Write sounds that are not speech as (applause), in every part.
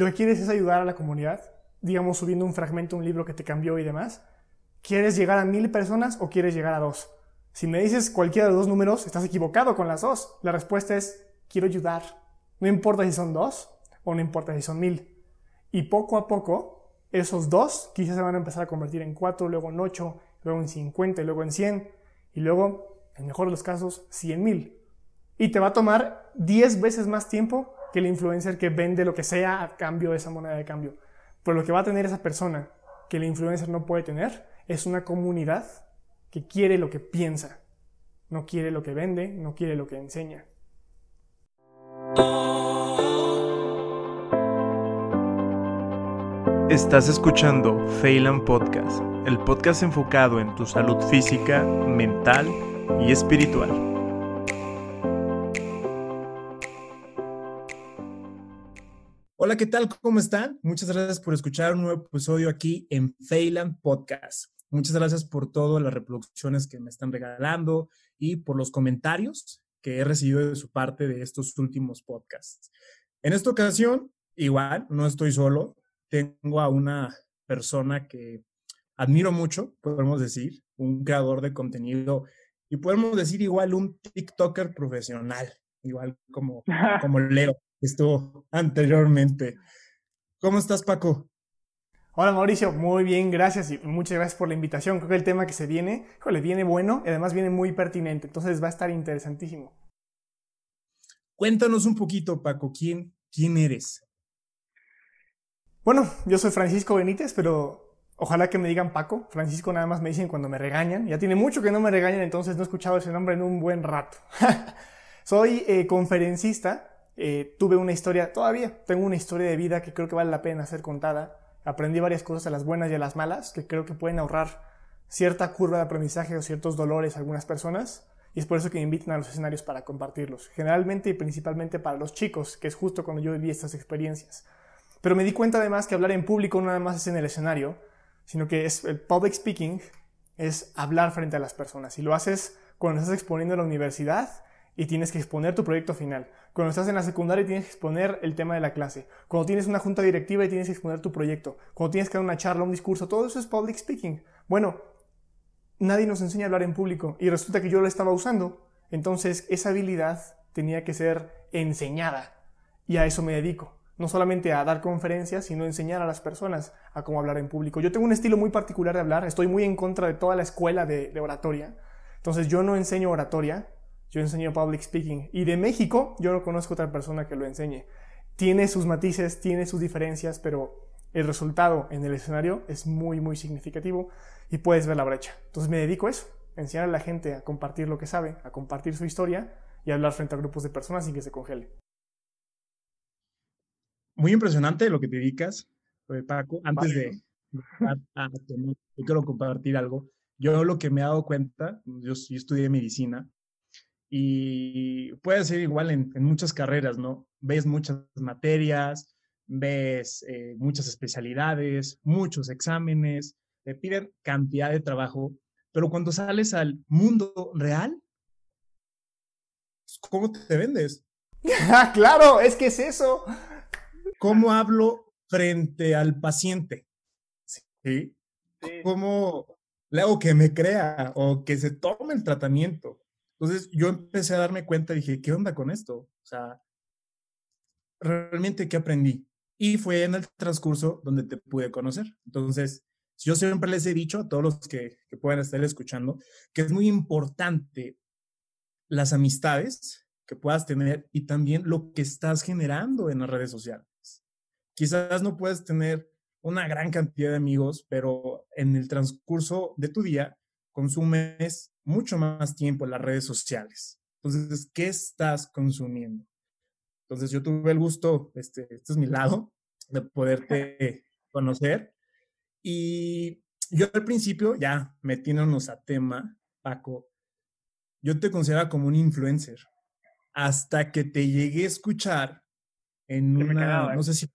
lo que quieres es ayudar a la comunidad, digamos subiendo un fragmento, un libro que te cambió y demás, ¿quieres llegar a mil personas o quieres llegar a dos? Si me dices cualquiera de los dos números, estás equivocado con las dos. La respuesta es, quiero ayudar. No importa si son dos o no importa si son mil. Y poco a poco, esos dos quizás se van a empezar a convertir en cuatro, luego en ocho, luego en cincuenta luego en cien. Y luego, en mejor de los casos, cien mil. Y te va a tomar diez veces más tiempo que el influencer que vende lo que sea a cambio de esa moneda de cambio. Pero lo que va a tener esa persona que el influencer no puede tener es una comunidad que quiere lo que piensa, no quiere lo que vende, no quiere lo que enseña. Estás escuchando Phelan Podcast, el podcast enfocado en tu salud física, mental y espiritual. Hola, ¿qué tal? ¿Cómo están? Muchas gracias por escuchar un nuevo episodio aquí en Phelan Podcast. Muchas gracias por todas las reproducciones que me están regalando y por los comentarios que he recibido de su parte de estos últimos podcasts. En esta ocasión, igual, no estoy solo, tengo a una persona que admiro mucho, podemos decir, un creador de contenido y podemos decir igual un TikToker profesional, igual como, (laughs) como Leo, estuvo anteriormente. ¿Cómo estás, Paco? Hola Mauricio, muy bien, gracias y muchas gracias por la invitación. Creo que el tema que se viene, le viene bueno y además viene muy pertinente, entonces va a estar interesantísimo. Cuéntanos un poquito, Paco, ¿quién, quién eres? Bueno, yo soy Francisco Benítez, pero ojalá que me digan Paco. Francisco nada más me dicen cuando me regañan. Ya tiene mucho que no me regañan, entonces no he escuchado ese nombre en un buen rato. (laughs) soy eh, conferencista, eh, tuve una historia, todavía tengo una historia de vida que creo que vale la pena ser contada aprendí varias cosas a las buenas y a las malas que creo que pueden ahorrar cierta curva de aprendizaje o ciertos dolores a algunas personas. Y es por eso que me invitan a los escenarios para compartirlos. Generalmente y principalmente para los chicos, que es justo cuando yo viví estas experiencias. Pero me di cuenta además que hablar en público no nada más es en el escenario, sino que es el public speaking, es hablar frente a las personas. Y lo haces cuando estás exponiendo en la universidad y tienes que exponer tu proyecto final. Cuando estás en la secundaria tienes que exponer el tema de la clase. Cuando tienes una junta directiva tienes que exponer tu proyecto. Cuando tienes que dar una charla, un discurso, todo eso es public speaking. Bueno, nadie nos enseña a hablar en público y resulta que yo lo estaba usando. Entonces esa habilidad tenía que ser enseñada y a eso me dedico. No solamente a dar conferencias, sino enseñar a las personas a cómo hablar en público. Yo tengo un estilo muy particular de hablar, estoy muy en contra de toda la escuela de oratoria. Entonces yo no enseño oratoria, yo enseño public speaking. Y de México, yo no conozco otra persona que lo enseñe. Tiene sus matices, tiene sus diferencias, pero el resultado en el escenario es muy, muy significativo y puedes ver la brecha. Entonces me dedico a eso, enseñar a la gente a compartir lo que sabe, a compartir su historia y hablar frente a grupos de personas sin que se congele. Muy impresionante lo que te dedicas, eh, Paco. Antes de, yo quiero compartir algo. Yo lo que me he dado cuenta, yo, yo estudié medicina y puede ser igual en, muchas carreras, ¿no? Ves muchas materias, ves eh, muchas especialidades, muchos exámenes, te piden cantidad de trabajo, pero cuando sales al mundo real, ¿cómo te vendes? Ah, (laughs) claro, es que es eso. ¿Cómo hablo frente al paciente? ¿Sí? ¿Cómo le hago que me crea o que se tome el tratamiento? Entonces yo empecé a darme cuenta, dije, ¿qué onda con esto? O sea, realmente, ¿qué aprendí? Y fue en el transcurso donde te pude conocer. Entonces, yo siempre les he dicho a todos los que, que puedan estar escuchando que es muy importante las amistades que puedas tener y también lo que estás generando en las redes sociales. Quizás no puedes tener una gran cantidad de amigos, pero en el transcurso de tu día consumes mucho más tiempo en las redes sociales. Entonces, ¿qué estás consumiendo? Entonces, yo tuve el gusto, este, este es mi lado, de poderte (laughs) conocer. Y yo al principio, ya metiéndonos a tema, Paco, yo te consideraba como un influencer. Hasta que te llegué a escuchar en una, no sé si...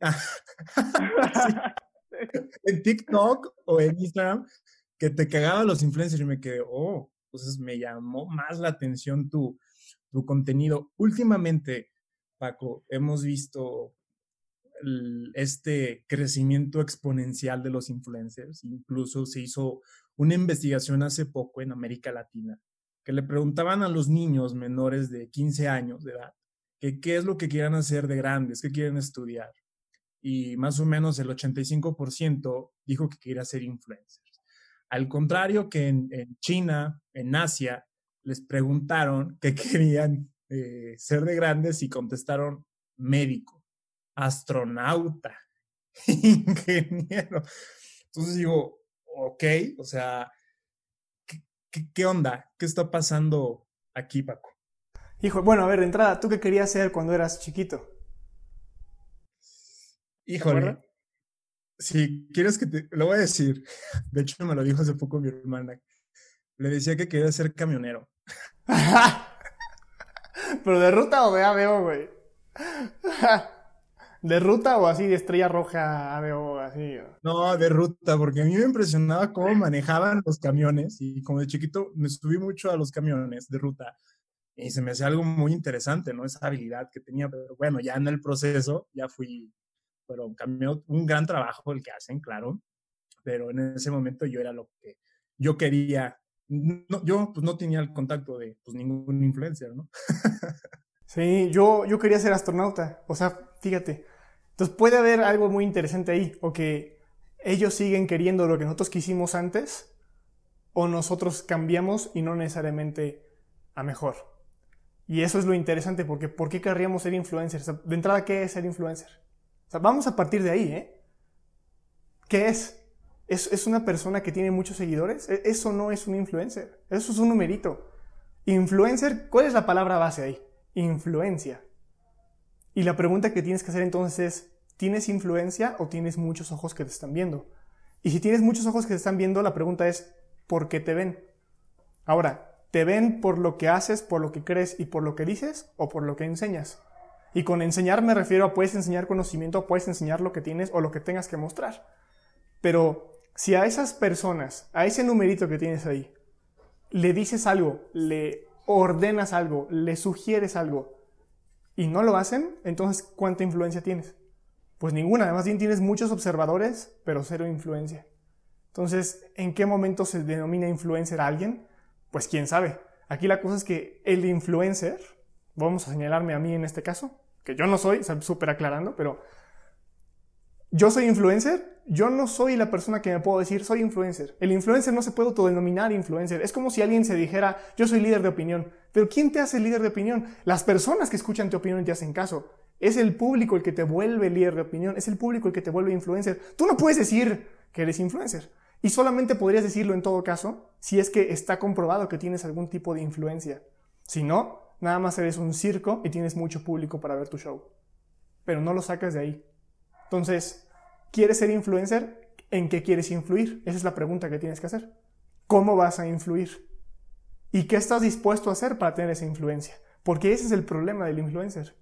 (laughs) (laughs) en TikTok o en Instagram, que te cagaba los influencers y me quedé, oh, entonces me llamó más la atención tu, tu contenido. Últimamente, Paco, hemos visto este crecimiento exponencial de los influencers. Incluso se hizo una investigación hace poco en América Latina que le preguntaban a los niños menores de 15 años de edad que qué es lo que quieren hacer de grandes, qué quieren estudiar. Y más o menos el 85% dijo que quería ser influencers. Al contrario que en, China, en Asia, les preguntaron qué (laughs) querían eh, ser de grandes y contestaron médico, astronauta, (laughs) ingeniero. Entonces digo, ok, o sea, ¿qué, onda? ¿Qué está pasando aquí, Paco? Hijo, bueno, a ver, de entrada, ¿tú qué querías ser cuando eras chiquito? Híjole. Si quieres que te... Lo voy a decir. (laughs) De hecho, me lo dijo hace poco mi hermana. Le decía que quería ser camionero. (laughs) ¿Pero de ruta o de ABO, güey? (laughs) ¿De ruta o así de estrella roja ABO, así? No, de ruta, porque a mí me impresionaba cómo manejaban los camiones y como de chiquito me subí mucho a los camiones de ruta y se me hacía algo muy interesante, ¿no? Esa habilidad que tenía, pero bueno, ya en el proceso ya fui, pero cambió un gran trabajo el que hacen, claro, pero en ese momento yo era lo que yo quería. No, yo pues no tenía el contacto de pues, ningún influencer, ¿no? sí, yo, yo quería ser astronauta, o sea, fíjate, entonces puede haber algo muy interesante ahí, o que ellos siguen queriendo lo que nosotros quisimos antes, o nosotros cambiamos y no necesariamente a mejor. Y eso es lo interesante, porque ¿por qué querríamos ser influencers? de entrada, ¿qué es ser influencer? Vamos a partir de ahí, ¿eh? ¿Qué es? ¿Es, ¿Es una persona que tiene muchos seguidores? E, eso no es un influencer, eso es un numerito. Influencer, ¿cuál es la palabra base ahí? Influencia. Y la pregunta que tienes que hacer entonces es, ¿tienes influencia o tienes muchos ojos que te están viendo? Y si tienes muchos ojos que te están viendo, la pregunta es, ¿por qué te ven? Ahora, ¿te ven por lo que haces, por lo que crees y por lo que dices o por lo que enseñas? Y con enseñar me refiero a puedes enseñar conocimiento, puedes enseñar lo que tienes o lo que tengas que mostrar. Pero si a esas personas, a ese numerito que tienes ahí, le dices algo, le ordenas algo, le sugieres algo, y no lo hacen, entonces ¿cuánta influencia tienes? Pues ninguna, además bien tienes muchos observadores, pero cero influencia. Entonces, ¿en qué momento se denomina influencer a alguien? Pues quién sabe. Aquí la cosa es que el influencer, vamos a señalarme a mí en este caso, que yo no soy, súper aclarando, pero yo soy influencer, yo no soy la persona que me puedo decir soy influencer. El influencer no se puede autodenominar influencer. Es como si alguien se dijera yo soy líder de opinión. Pero ¿quién te hace líder de opinión? Las personas que escuchan tu opinión y te hacen caso. Es el público el que te vuelve líder de opinión. Es el público el que te vuelve influencer. Tú no puedes decir que eres influencer. Y solamente podrías decirlo en todo caso si es que está comprobado que tienes algún tipo de influencia. Si no, nada más eres un circo y tienes mucho público para ver tu show. Pero no lo sacas de ahí. Entonces, ¿Quieres ser influencer? ¿En qué quieres influir? Esa es la pregunta que tienes que hacer. ¿Cómo vas a influir? ¿Y qué estás dispuesto a hacer para tener esa influencia? Porque ese es el problema del influencer.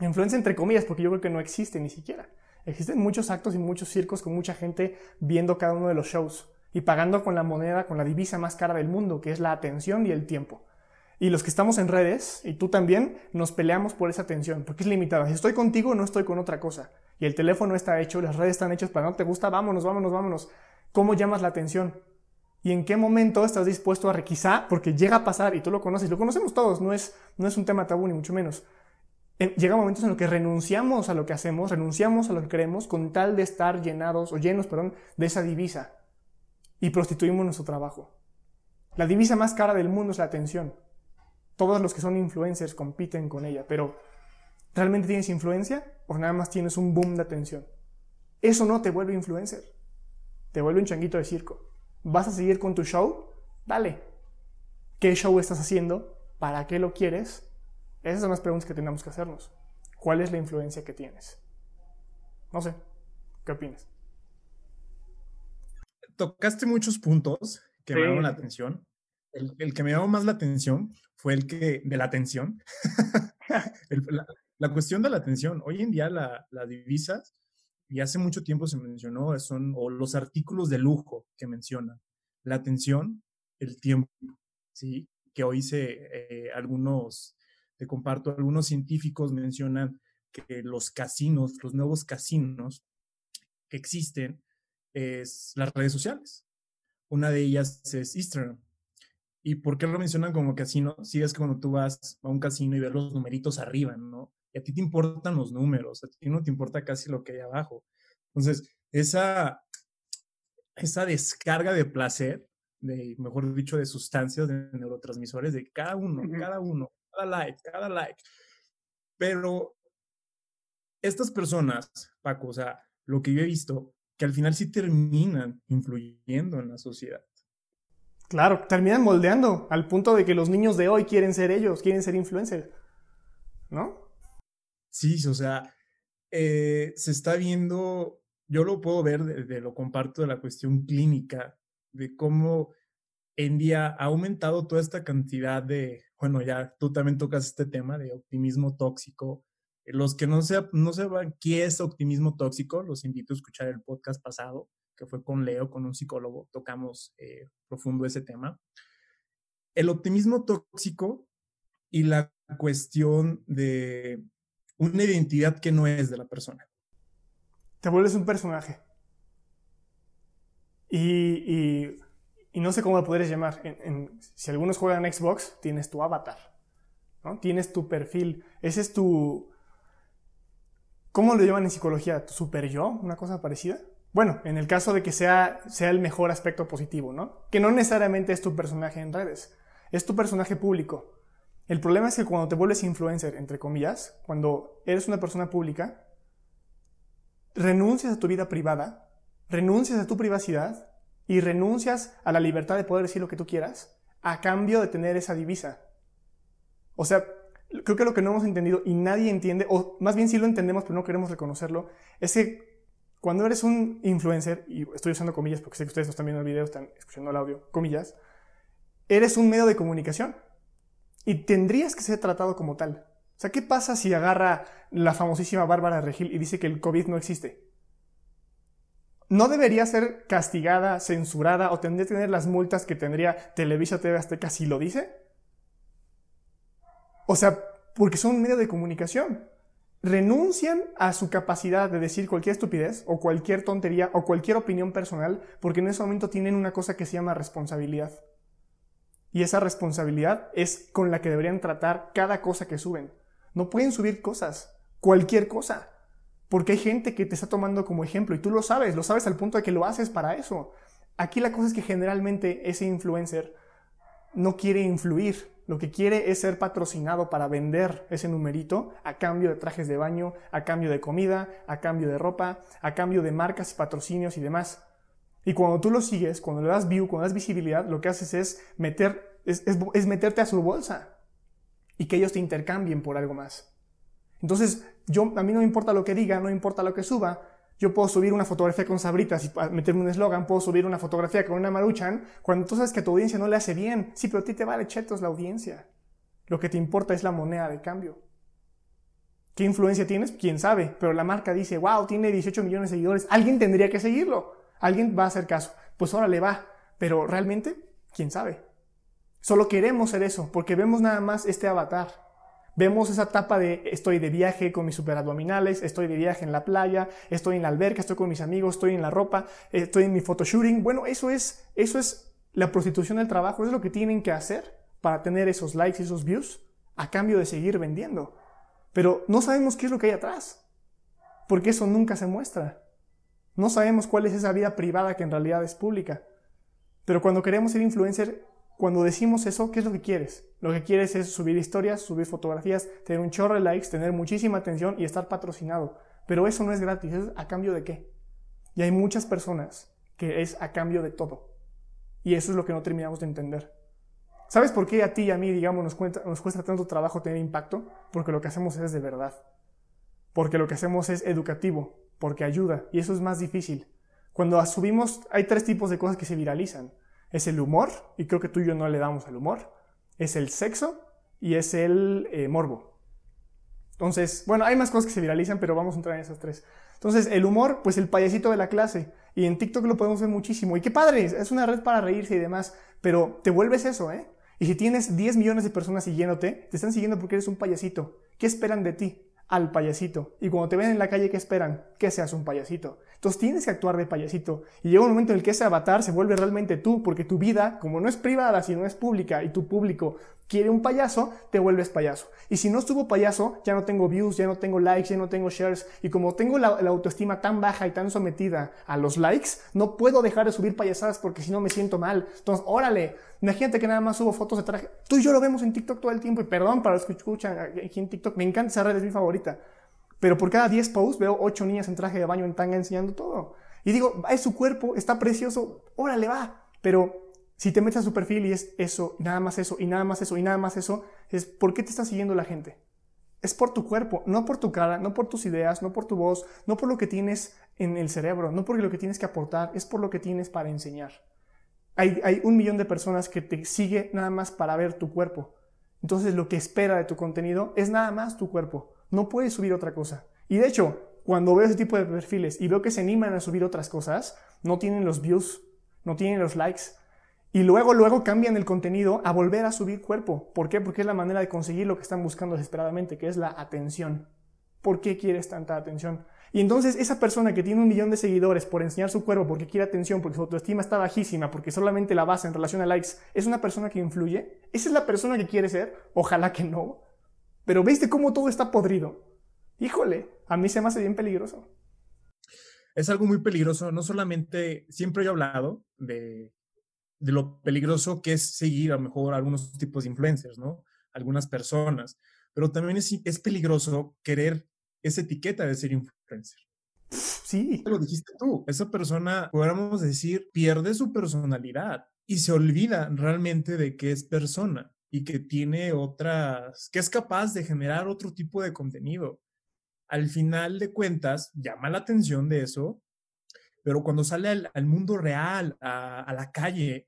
Influencia entre comillas, porque yo creo que no existe ni siquiera. Existen muchos actos y muchos circos con mucha gente viendo cada uno de los shows y pagando con la moneda, con la divisa más cara del mundo, que es la atención y el tiempo. Y los que estamos en redes, y tú también, nos peleamos por esa atención, porque es limitada. Si estoy contigo, no estoy con otra cosa. Y el teléfono está hecho, las redes están hechas para no te gusta, vámonos, vámonos, vámonos. ¿Cómo llamas la atención? ¿Y en qué momento estás dispuesto a requisar? Porque llega a pasar, y tú lo conoces, lo conocemos todos, no es, no es un tema tabú ni mucho menos. Llega momentos en los que renunciamos a lo que hacemos, renunciamos a lo que queremos con tal de estar llenados o llenos, perdón, de esa divisa y prostituimos nuestro trabajo. La divisa más cara del mundo es la atención. Todos los que son influencers compiten con ella, pero ¿realmente tienes influencia o nada más tienes un boom de atención? Eso no te vuelve influencer. Te vuelve un changuito de circo. ¿Vas a seguir con tu show? Dale. ¿Qué show estás haciendo? ¿Para qué lo quieres? Esas son las preguntas que tenemos que hacernos. ¿Cuál es la influencia que tienes? No sé. ¿Qué opinas? Tocaste muchos puntos que me llamaron la atención. El, que me llamó más la atención fue el que, de la atención, (laughs) la, cuestión de la atención. Hoy en día la, las divisas, y hace mucho tiempo se mencionó, son o los artículos de lujo que mencionan, la atención, el tiempo, ¿sí? Que hoy se, eh, algunos, te comparto, algunos científicos mencionan que los casinos, los nuevos casinos que existen, es las redes sociales. Una de ellas es Instagram. ¿Y por qué lo mencionan como casino? Si es que cuando tú vas a un casino y ves los numeritos arriba, ¿no? Y a ti te importan los números, a ti no te importa casi lo que hay abajo. Entonces, esa, esa descarga de placer, de, mejor dicho, de sustancias, de neurotransmisores, de cada uno, cada uno, cada like, cada like. Pero estas personas, Paco, o sea, lo que yo he visto, que al final sí terminan influyendo en la sociedad. Claro, terminan moldeando al punto de que los niños de hoy quieren ser ellos, quieren ser influencers, ¿no? Sí, o sea, eh, se está viendo, yo lo puedo ver, de, lo comparto de la cuestión clínica, de cómo en día ha aumentado toda esta cantidad de, bueno, ya tú también tocas este tema de optimismo tóxico. Los que no, no sepan qué es optimismo tóxico, los invito a escuchar el podcast pasado, que fue con Leo, con un psicólogo, tocamos eh, profundo ese tema. El optimismo tóxico y la cuestión de una identidad que no es de la persona. Te vuelves un personaje. Y, no sé cómo lo podrías llamar. si algunos juegan Xbox, tienes tu avatar. ¿no? Tienes tu perfil. Ese es tu... ¿Cómo lo llaman en psicología? ¿Tu super yo? ¿Una cosa parecida? Bueno, en el caso de que sea, sea el mejor aspecto positivo, ¿no? Que no necesariamente es tu personaje en redes, es tu personaje público. El problema es que cuando te vuelves influencer, entre comillas, cuando eres una persona pública, renuncias a tu vida privada, renuncias a tu privacidad y renuncias a la libertad de poder decir lo que tú quieras a cambio de tener esa divisa. O sea, creo que lo que no hemos entendido y nadie entiende, o más bien sí lo entendemos pero no queremos reconocerlo, es que cuando eres un influencer, y estoy usando comillas porque sé que ustedes no están viendo el video, están escuchando el audio, comillas, eres un medio de comunicación y tendrías que ser tratado como tal. O sea, ¿qué pasa si agarra la famosísima Bárbara Regil y dice que el COVID no existe? ¿No debería ser castigada, censurada o tendría que tener las multas que tendría Televisa TV Azteca si lo dice? O sea, porque son un medio de comunicación renuncian a su capacidad de decir cualquier estupidez o cualquier tontería o cualquier opinión personal porque en ese momento tienen una cosa que se llama responsabilidad. Y esa responsabilidad es con la que deberían tratar cada cosa que suben. No pueden subir cosas, cualquier cosa, porque hay gente que te está tomando como ejemplo y tú lo sabes, lo sabes al punto de que lo haces para eso. Aquí la cosa es que generalmente ese influencer no quiere influir, lo que quiere es ser patrocinado para vender ese numerito a cambio de trajes de baño, a cambio de comida, a cambio de ropa, a cambio de marcas y patrocinios y demás. Y cuando tú lo sigues, cuando le das view, cuando das visibilidad, lo que haces es, meter, es, meterte a su bolsa y que ellos te intercambien por algo más. Entonces, yo, a mí no me importa lo que diga, no importa lo que suba, yo puedo subir una fotografía con sabritas y meterme un eslogan, puedo subir una fotografía con una maruchan, cuando tú sabes que tu audiencia no le hace bien. Sí, pero a ti te vale chetos la audiencia. Lo que te importa es la moneda de cambio. ¿Qué influencia tienes? Quién sabe, pero la marca dice, wow, tiene 18 millones de seguidores, alguien tendría que seguirlo, alguien va a hacer caso. Pues ahora le va, pero realmente, quién sabe. Solo queremos ser eso, porque vemos nada más este avatar. Vemos esa etapa de estoy de viaje con mis superabdominales, estoy de viaje en la playa, estoy en la alberca, estoy con mis amigos, estoy en la ropa, estoy en mi photoshooting. Bueno, eso es, eso es la prostitución del trabajo, es lo que tienen que hacer para tener esos likes y esos views a cambio de seguir vendiendo. Pero no sabemos qué es lo que hay atrás, porque eso nunca se muestra. No sabemos cuál es esa vida privada que en realidad es pública. Pero cuando queremos ser influencer, cuando decimos eso, ¿qué es lo que quieres? Lo que quieres es subir historias, subir fotografías, tener un chorro de likes, tener muchísima atención y estar patrocinado. Pero eso no es gratis, ¿es a cambio de qué? Y hay muchas personas que es a cambio de todo. Y eso es lo que no terminamos de entender. ¿Sabes por qué a ti y a mí, digamos, nos, nos cuesta tanto trabajo tener impacto? Porque lo que hacemos es de verdad. Porque lo que hacemos es educativo, porque ayuda, y eso es más difícil. Cuando subimos, hay tres tipos de cosas que se viralizan es el humor, y creo que tú y yo no le damos al humor, es el sexo y es el eh, morbo. Entonces, bueno, hay más cosas que se viralizan, pero vamos a entrar en esas tres. Entonces, el humor, pues el payasito de la clase. Y en TikTok lo podemos ver muchísimo. Y qué padre, es una red para reírse y demás, pero te vuelves eso, ¿eh? Y si tienes 10 millones de personas siguiéndote, te están siguiendo porque eres un payasito. ¿Qué esperan de ti? Al payasito. Y cuando te ven en la calle, ¿qué esperan? Que seas un payasito. Entonces tienes que actuar de payasito. Y llega un momento en el que ese avatar se vuelve realmente tú, porque tu vida, como no es privada, sino es pública, y tu público quiere un payaso, te vuelves payaso. Y si no estuvo payaso, ya no tengo views, ya no tengo likes, ya no tengo shares. Y como tengo la, autoestima tan baja y tan sometida a los likes, no puedo dejar de subir payasadas porque si no me siento mal. Entonces, órale, imagínate que nada más subo fotos de traje. Tú y yo lo vemos en TikTok todo el tiempo. Y perdón para los que escuchan aquí en TikTok, me encanta esa red, es mi favorita. Pero por cada 10 posts veo 8 niñas en traje de baño en tanga enseñando todo. Y digo, es su cuerpo, está precioso, órale, va. Pero si te metes a su perfil y es eso, nada más eso, y nada más eso, y nada más eso, es ¿por qué te está siguiendo la gente? Es por tu cuerpo, no por tu cara, no por tus ideas, no por tu voz, no por lo que tienes en el cerebro, no por lo que tienes que aportar, es por lo que tienes para enseñar. Hay, hay un millón de personas que te sigue nada más para ver tu cuerpo. Entonces lo que espera de tu contenido es nada más tu cuerpo. No puedes subir otra cosa. Y de hecho, cuando veo ese tipo de perfiles y veo que se animan a subir otras cosas, no tienen los views, no tienen los likes. Y luego, luego cambian el contenido a volver a subir cuerpo. ¿Por qué? Porque es la manera de conseguir lo que están buscando desesperadamente, que es la atención. ¿Por qué quieres tanta atención? Y entonces esa persona que tiene un millón de seguidores por enseñar su cuerpo, porque quiere atención, porque su autoestima está bajísima, porque solamente la basa en relación a likes, ¿es una persona que influye? ¿Esa es la persona que quiere ser? Ojalá que no. Pero ¿viste cómo todo está podrido? Híjole, a mí se me hace bien peligroso. Es algo muy peligroso, no solamente, siempre he hablado de, de lo peligroso que es seguir a lo mejor algunos tipos de influencers, ¿no? Algunas personas, pero también es, es peligroso querer esa etiqueta de ser influencer. Sí. Lo dijiste tú, esa persona, podríamos decir, pierde su personalidad y se olvida realmente de que es persona y que tiene otras, que es capaz de generar otro tipo de contenido. Al final de cuentas, llama la atención de eso, pero cuando sale al, mundo real, a, la calle,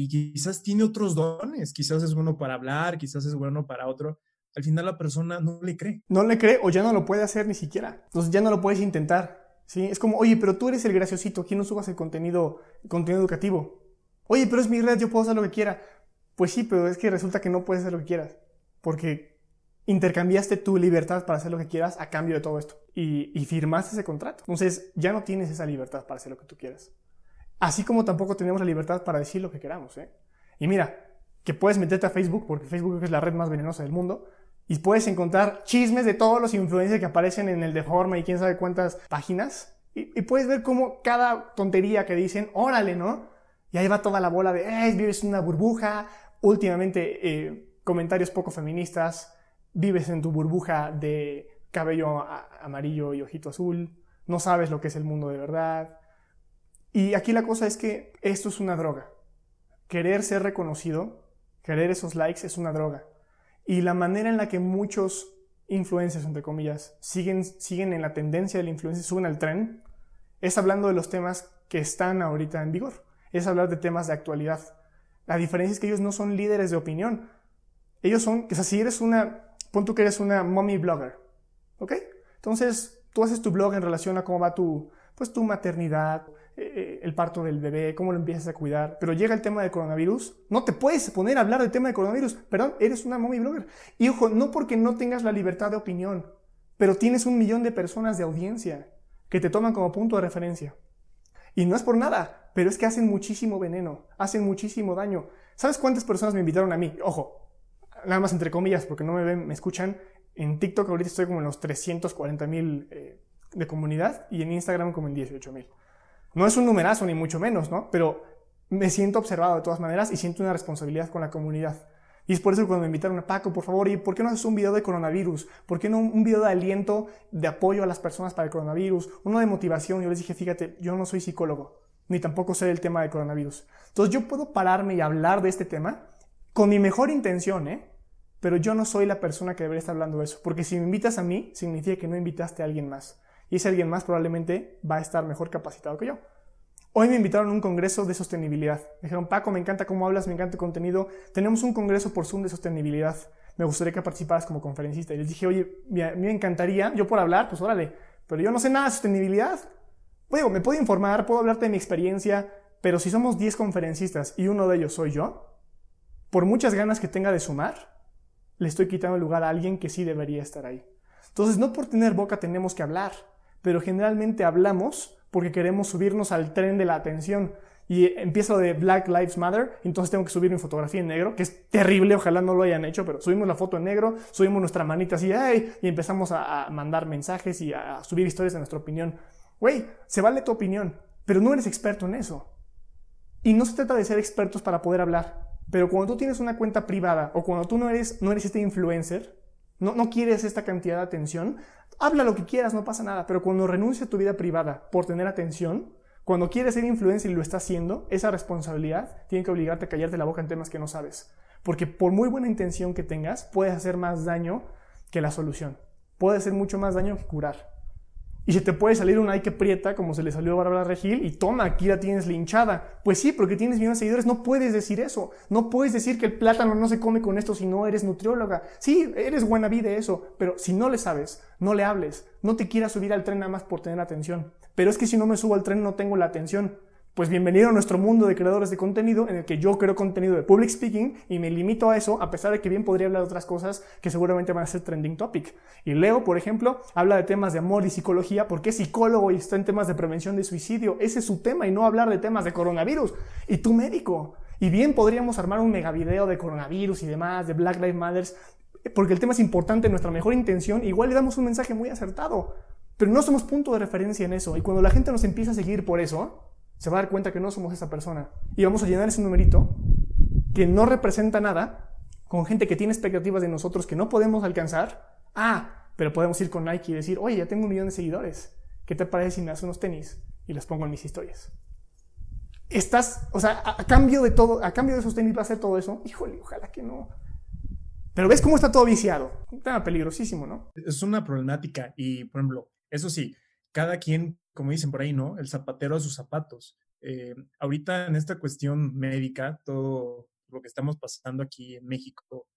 y quizás tiene otros dones, quizás es bueno para hablar, quizás es bueno para otro, al final la persona no le cree. No le cree o ya no lo puede hacer ni siquiera. Entonces ya no lo puedes intentar. ¿sí? Es como, oye, pero tú eres el graciosito, aquí no subas el contenido, el contenido educativo. Oye, pero es mi red, yo puedo hacer lo que quiera. Pues sí, pero es que resulta que no puedes hacer lo que quieras, porque intercambiaste tu libertad para hacer lo que quieras a cambio de todo esto y, firmaste ese contrato. Entonces ya no tienes esa libertad para hacer lo que tú quieras. Así como tampoco tenemos la libertad para decir lo que queramos. ¿eh? Y mira, que puedes meterte a Facebook, porque Facebook es la red más venenosa del mundo, y puedes encontrar chismes de todos los influencers que aparecen en el de forma y quién sabe cuántas páginas. Y, y, puedes ver cómo cada tontería que dicen, órale, ¿no? Y ahí va toda la bola de, eh, vives en una burbuja, últimamente eh, comentarios poco feministas, vives en tu burbuja de cabello amarillo y ojito azul, no sabes lo que es el mundo de verdad. Y aquí la cosa es que esto es una droga. Querer ser reconocido, querer esos likes es una droga. Y la manera en la que muchos influencers, entre comillas, siguen, siguen en la tendencia de la influencia, suben al tren, es hablando de los temas que están ahorita en vigor. Es hablar de temas de actualidad. La diferencia es que ellos no son líderes de opinión. Ellos son, o sea, si eres una, pon tú que eres una mommy blogger, ¿ok? Entonces, tú haces tu blog en relación a cómo va tu, pues tu maternidad, eh, eh, el parto del bebé, cómo lo empiezas a cuidar, pero llega el tema del coronavirus, no te puedes poner a hablar del tema del coronavirus, perdón, eres una mommy blogger. Y ojo, no porque no tengas la libertad de opinión, pero tienes un millón de personas de audiencia que te toman como punto de referencia. Y no es por nada, pero es que hacen muchísimo veneno, hacen muchísimo daño. ¿Sabes cuántas personas me invitaron a mí? Ojo, nada más entre comillas, porque no me ven, me escuchan. En TikTok ahorita estoy como en los 340 mil eh, de comunidad y en Instagram como en 18 mil. No es un numerazo ni mucho menos, ¿no? Pero me siento observado de todas maneras y siento una responsabilidad con la comunidad. Y es por eso que cuando me invitaron a Paco, por favor, ¿y por qué no haces un video de coronavirus? ¿Por qué no un video de aliento, de apoyo a las personas para el coronavirus? Uno de motivación. Yo les dije, fíjate, yo no soy psicólogo, ni tampoco sé el tema de coronavirus. Entonces yo puedo pararme y hablar de este tema con mi mejor intención, ¿eh? Pero yo no soy la persona que debería estar hablando de eso. Porque si me invitas a mí, significa que no invitaste a alguien más. Y ese alguien más probablemente va a estar mejor capacitado que yo. Hoy me invitaron a un congreso de sostenibilidad. Me dijeron, Paco, me encanta cómo hablas, me encanta el contenido. Tenemos un congreso por Zoom de sostenibilidad. Me gustaría que participaras como conferencista. Y les dije, oye, a mí me encantaría, yo por hablar, pues órale, pero yo no sé nada de sostenibilidad. Bueno, me puedo informar, puedo hablarte de mi experiencia, pero si somos 10 conferencistas y uno de ellos soy yo, por muchas ganas que tenga de sumar, le estoy quitando el lugar a alguien que sí debería estar ahí. Entonces, no por tener boca tenemos que hablar, pero generalmente hablamos porque queremos subirnos al tren de la atención. Y empieza lo de Black Lives Matter, entonces tengo que subir mi fotografía en negro, que es terrible, ojalá no lo hayan hecho, pero subimos la foto en negro, subimos nuestra manita así, ¡ay! y empezamos a, mandar mensajes y a subir historias de nuestra opinión. Güey, se vale tu opinión, pero no eres experto en eso. Y no se trata de ser expertos para poder hablar, pero cuando tú tienes una cuenta privada o cuando tú no eres, no eres este influencer, no, no quieres esta cantidad de atención, habla lo que quieras, no pasa nada, pero cuando renuncia a tu vida privada por tener atención, cuando quieres ser influencer y lo está haciendo, esa responsabilidad tiene que obligarte a callarte la boca en temas que no sabes. Porque por muy buena intención que tengas, puedes hacer más daño que la solución. Puede hacer mucho más daño que curar. Y se te puede salir una que prieta, como se le salió a Bárbara Regil, y toma, aquí la tienes linchada. Pues sí, porque tienes millones de seguidores, no puedes decir eso. No puedes decir que el plátano no se come con esto si no eres nutrióloga. Sí, eres buena vida eso, pero si no le sabes, no le hables. No te quieras subir al tren nada más por tener atención. Pero es que si no me subo al tren no tengo la atención. Pues bienvenido a nuestro mundo de creadores de contenido en el que yo creo contenido de public speaking y me limito a eso a pesar de que bien podría hablar de otras cosas que seguramente van a ser trending topic. Y Leo, por ejemplo, habla de temas de amor y psicología porque es psicólogo y está en temas de prevención de suicidio. Ese es su tema y no hablar de temas de coronavirus. Y tú médico. Y bien podríamos armar un megavideo de coronavirus y demás, de Black Lives Matter, porque el tema es importante, nuestra mejor intención, igual le damos un mensaje muy acertado. Pero no somos punto de referencia en eso. Y cuando la gente nos empieza a seguir por eso, se va a dar cuenta que no somos esa persona. Y vamos a llenar ese numerito que no representa nada con gente que tiene expectativas de nosotros que no podemos alcanzar. Ah, pero podemos ir con Nike y decir, oye, ya tengo un millón de seguidores. ¿Qué te parece si me das unos tenis y los pongo en mis historias? Estás, o sea, a, cambio de todo, a cambio de esos tenis va a hacer todo eso. Híjole, ojalá que no. Pero ves cómo está todo viciado. Un tema peligrosísimo, ¿no? Es una problemática y, por ejemplo, eso sí, cada quien como dicen por ahí, ¿no? El zapatero a sus zapatos. Eh, ahorita en esta cuestión médica, todo lo que estamos pasando aquí en México,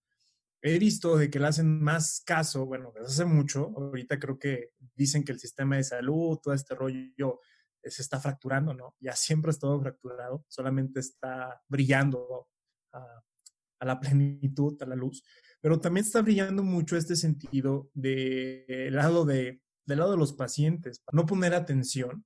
he visto de que le hacen más caso, bueno, desde hace mucho, ahorita creo que dicen que el sistema de salud, todo este rollo se está fracturando, ¿no? Ya siempre ha estado fracturado, solamente está brillando a, la plenitud, a la luz, pero también está brillando mucho este sentido del lado de del lado de los pacientes, no poner atención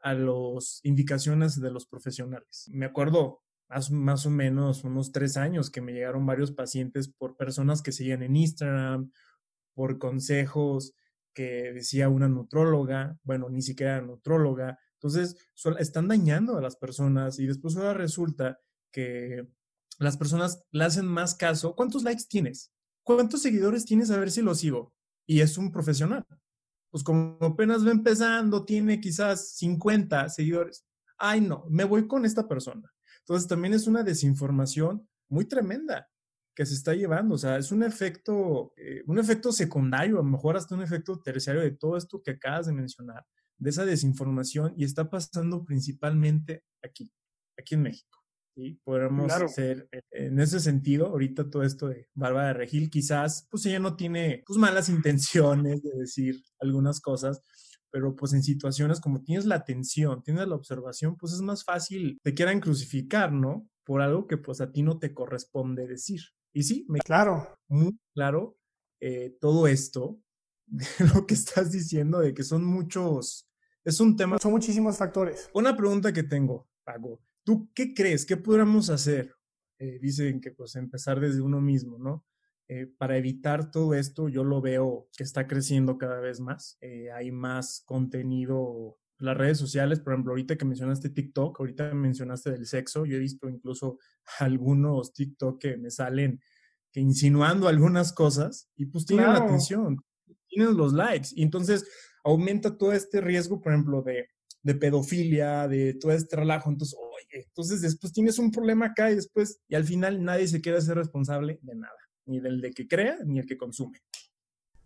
a las indicaciones de los profesionales. Me acuerdo más, o menos unos tres años que me llegaron varios pacientes por personas que seguían en Instagram, por consejos que decía una nutróloga, bueno, ni siquiera nutróloga. Entonces, están dañando a las personas y después ahora resulta que las personas le hacen más caso. ¿Cuántos likes tienes? ¿Cuántos seguidores tienes? A ver si lo sigo. Y es un profesional pues como apenas va empezando, tiene quizás 50 seguidores. Ay, no, me voy con esta persona. Entonces también es una desinformación muy tremenda que se está llevando. O sea, es un efecto, eh, un efecto secundario, a lo mejor hasta un efecto terciario de todo esto que acabas de mencionar, de esa desinformación y está pasando principalmente aquí, aquí en México. ¿Sí? Podemos hacer eh, en ese sentido, ahorita todo esto de Bárbara de Regil, quizás, pues ella no tiene pues, malas (laughs) intenciones de decir algunas cosas, pero pues en situaciones como tienes la atención, tienes la observación, pues es más fácil te quieran crucificar, ¿no? Por algo que pues a ti no te corresponde decir. Y sí, me claro. (laughs) Muy claro eh, todo esto, lo que estás diciendo, de que son muchos, es un tema. Son muchísimos factores. Una pregunta que tengo, Pago. ¿Tú qué crees? ¿Qué podríamos hacer? Eh, dicen que pues empezar desde uno mismo, ¿no? Eh, para evitar todo esto, yo lo veo que está creciendo cada vez más. Eh, hay más contenido en las redes sociales, por ejemplo, ahorita que mencionaste TikTok, ahorita mencionaste del sexo, yo he visto incluso (laughs) algunos TikTok que me salen que insinuando algunas cosas y pues tienen la atención, tienen los likes y entonces aumenta todo este riesgo, por ejemplo, de, de pedofilia, de todo este relajo. Entonces, entonces después tienes un problema acá y después, y al final nadie se quiere ser responsable de nada, ni del de que crea, ni el que consume.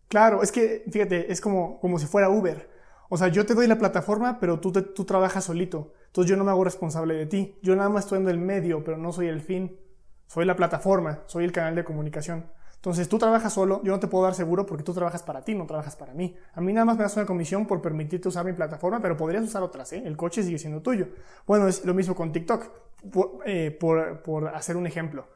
Claro, es que, fíjate, es como, como si fuera Uber. O sea, yo te doy la plataforma, pero tú, tú trabajas solito. Entonces yo no me hago responsable de ti. Yo nada más estoy en el medio, pero no soy el fin. Soy la plataforma, soy el canal de comunicación. Entonces tú trabajas solo, yo no te puedo dar seguro porque tú trabajas para ti, no trabajas para mí. A mí nada más me das una comisión por permitirte usar mi plataforma, pero podrías usar otras, ¿eh? El coche sigue siendo tuyo. Bueno, es lo mismo con TikTok, por, eh, hacer un ejemplo.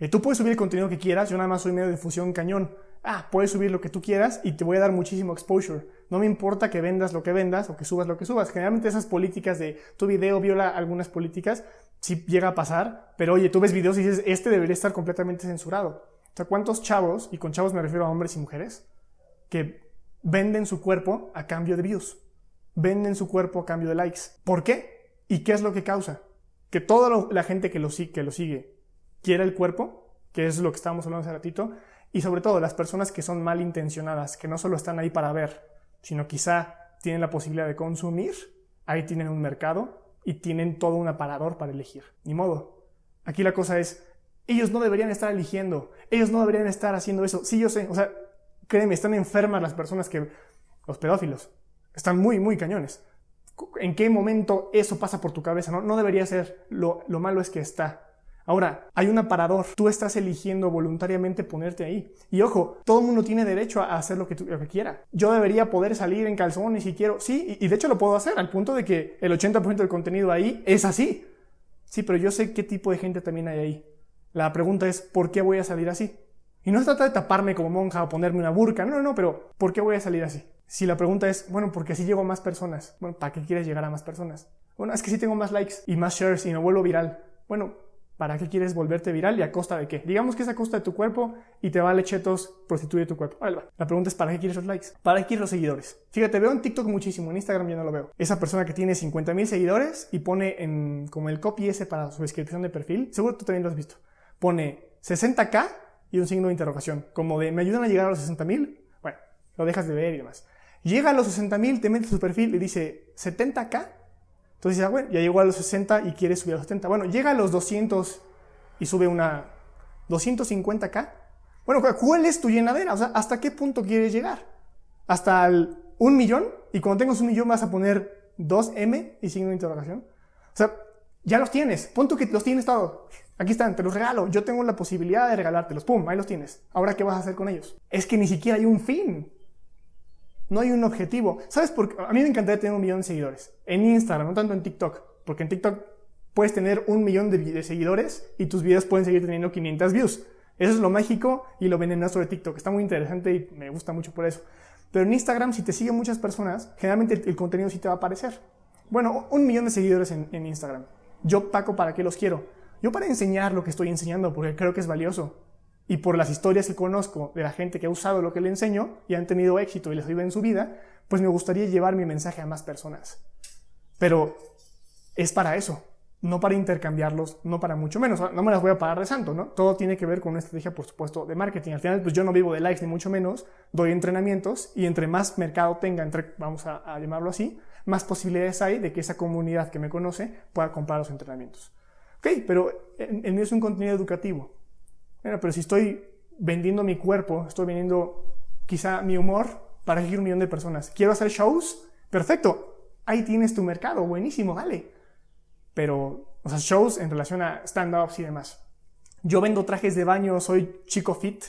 Eh, tú puedes subir el contenido que quieras, yo nada más soy medio de difusión cañón. ah, puedes subir lo que tú quieras y te voy a dar muchísimo exposure. No me importa que vendas lo que vendas o que subas lo que subas. Generalmente esas políticas de tu video viola algunas políticas, sí llega a pasar, pero oye, tú ves videos y dices, este debería estar completamente censurado. O sea, ¿cuántos chavos, y con chavos me refiero a hombres y mujeres, que venden su cuerpo a cambio de views? Venden su cuerpo a cambio de likes. ¿Por qué? ¿Y qué es lo que causa? Que toda la gente que lo, que lo sigue quiera el cuerpo, que es lo que estábamos hablando hace ratito, y sobre todo las personas que son malintencionadas, que no solo están ahí para ver, sino quizá tienen la posibilidad de consumir, ahí tienen un mercado y tienen todo un aparador para elegir. Ni modo. Aquí la cosa es, ellos no deberían estar eligiendo, ellos no deberían estar haciendo eso. Sí, yo sé, o sea, créeme, están enfermas las personas que, los pedófilos, están muy, muy cañones. ¿En qué momento eso pasa por tu cabeza? No, no debería ser, lo, lo malo es que está. Ahora, hay un aparador. Tú estás eligiendo voluntariamente ponerte ahí. Y ojo, todo el mundo tiene derecho a hacer lo que, quiera. Yo debería poder salir en calzones si quiero. Sí, y de hecho lo puedo hacer, al punto de que el 80% del contenido ahí es así. Sí, pero yo sé qué tipo de gente también hay ahí. La pregunta es, ¿por qué voy a salir así? Y no se trata de taparme como monja o ponerme una burka. No, no, pero ¿por qué voy a salir así? Si la pregunta es, bueno, porque así llego a más personas. Bueno, ¿para qué quieres llegar a más personas? Bueno, es que si tengo más likes y más shares y me vuelvo viral. Bueno, ¿Para qué quieres volverte viral y a costa de qué? Digamos que es a costa de tu cuerpo y te vale chetos prostituye tu cuerpo. La pregunta es ¿para qué quieres los likes? ¿Para qué quieres los seguidores? Fíjate, veo en TikTok muchísimo, en Instagram ya no lo veo. Esa persona que tiene 50 mil seguidores y pone en como el copy ese para su descripción de perfil, seguro tú también lo has visto. Pone 60k y un signo de interrogación, como de ¿me ayudan a llegar a los 60 mil? Bueno, lo dejas de ver y demás. Llega a los 60 mil, te metes su perfil y dice 70k entonces dices, ah, bueno, ya llegó a los 60 y quiere subir a los 70. Bueno, llega a los 200 y sube una 250k. Bueno, ¿cuál es tu llenadera? O sea, ¿hasta qué punto quieres llegar? ¿Hasta el un millón? Y cuando tengas un millón vas a poner 2M y signo de interrogación. O sea, ya los tienes. Pon tú que los tienes todos. Aquí están, te los regalo. Yo tengo la posibilidad de regalártelos. ¡Pum! Ahí los tienes. Ahora, ¿qué vas a hacer con ellos? Es que ni siquiera hay un fin. No hay un objetivo. ¿Sabes por qué? A mí me encantaría tener un millón de seguidores. En Instagram, no tanto en TikTok. Porque en TikTok puedes tener un millón de, seguidores y tus videos pueden seguir teniendo 500 views. Eso es lo mágico y lo venenoso de TikTok. Está muy interesante y me gusta mucho por eso. Pero en Instagram, si te siguen muchas personas, generalmente el, contenido sí te va a aparecer. Bueno, un millón de seguidores en, en Instagram. Yo, Paco, ¿para qué los quiero? Yo para enseñar lo que estoy enseñando, porque creo que es valioso y por las historias que conozco de la gente que ha usado lo que le enseño y han tenido éxito y les ayuda en su vida, pues me gustaría llevar mi mensaje a más personas. Pero es para eso, no para intercambiarlos, no para mucho menos. No me las voy a pagar de santo, ¿no? Todo tiene que ver con una estrategia, por supuesto, de marketing. Al final, pues yo no vivo de likes ni mucho menos, doy entrenamientos y entre más mercado tenga, entre, vamos a, llamarlo así, más posibilidades hay de que esa comunidad que me conoce pueda comprar los entrenamientos. Ok, pero el mío es un contenido educativo bueno, pero si estoy vendiendo mi cuerpo, estoy vendiendo quizá mi humor para seguir un millón de personas. Quiero hacer shows, perfecto. Ahí tienes tu mercado, buenísimo, dale. Pero, o sea, shows en relación a stand-ups y demás. Yo vendo trajes de baño, soy chico fit.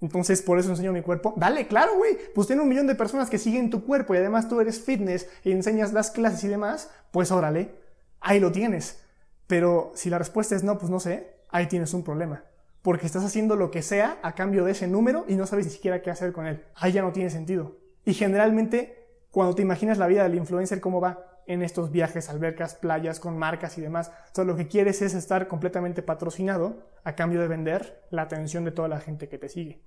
Entonces, por eso enseño mi cuerpo. Dale, claro, güey. Pues tiene un millón de personas que siguen tu cuerpo y además tú eres fitness y enseñas las clases y demás. Pues órale, ahí lo tienes. Pero si la respuesta es no, pues no sé, ahí tienes un problema porque estás haciendo lo que sea a cambio de ese número y no sabes ni siquiera qué hacer con él. Ahí ya no tiene sentido. Y generalmente, cuando te imaginas la vida del influencer, cómo va en estos viajes, albercas, playas, con marcas y demás, o lo que quieres es estar completamente patrocinado a cambio de vender la atención de toda la gente que te sigue.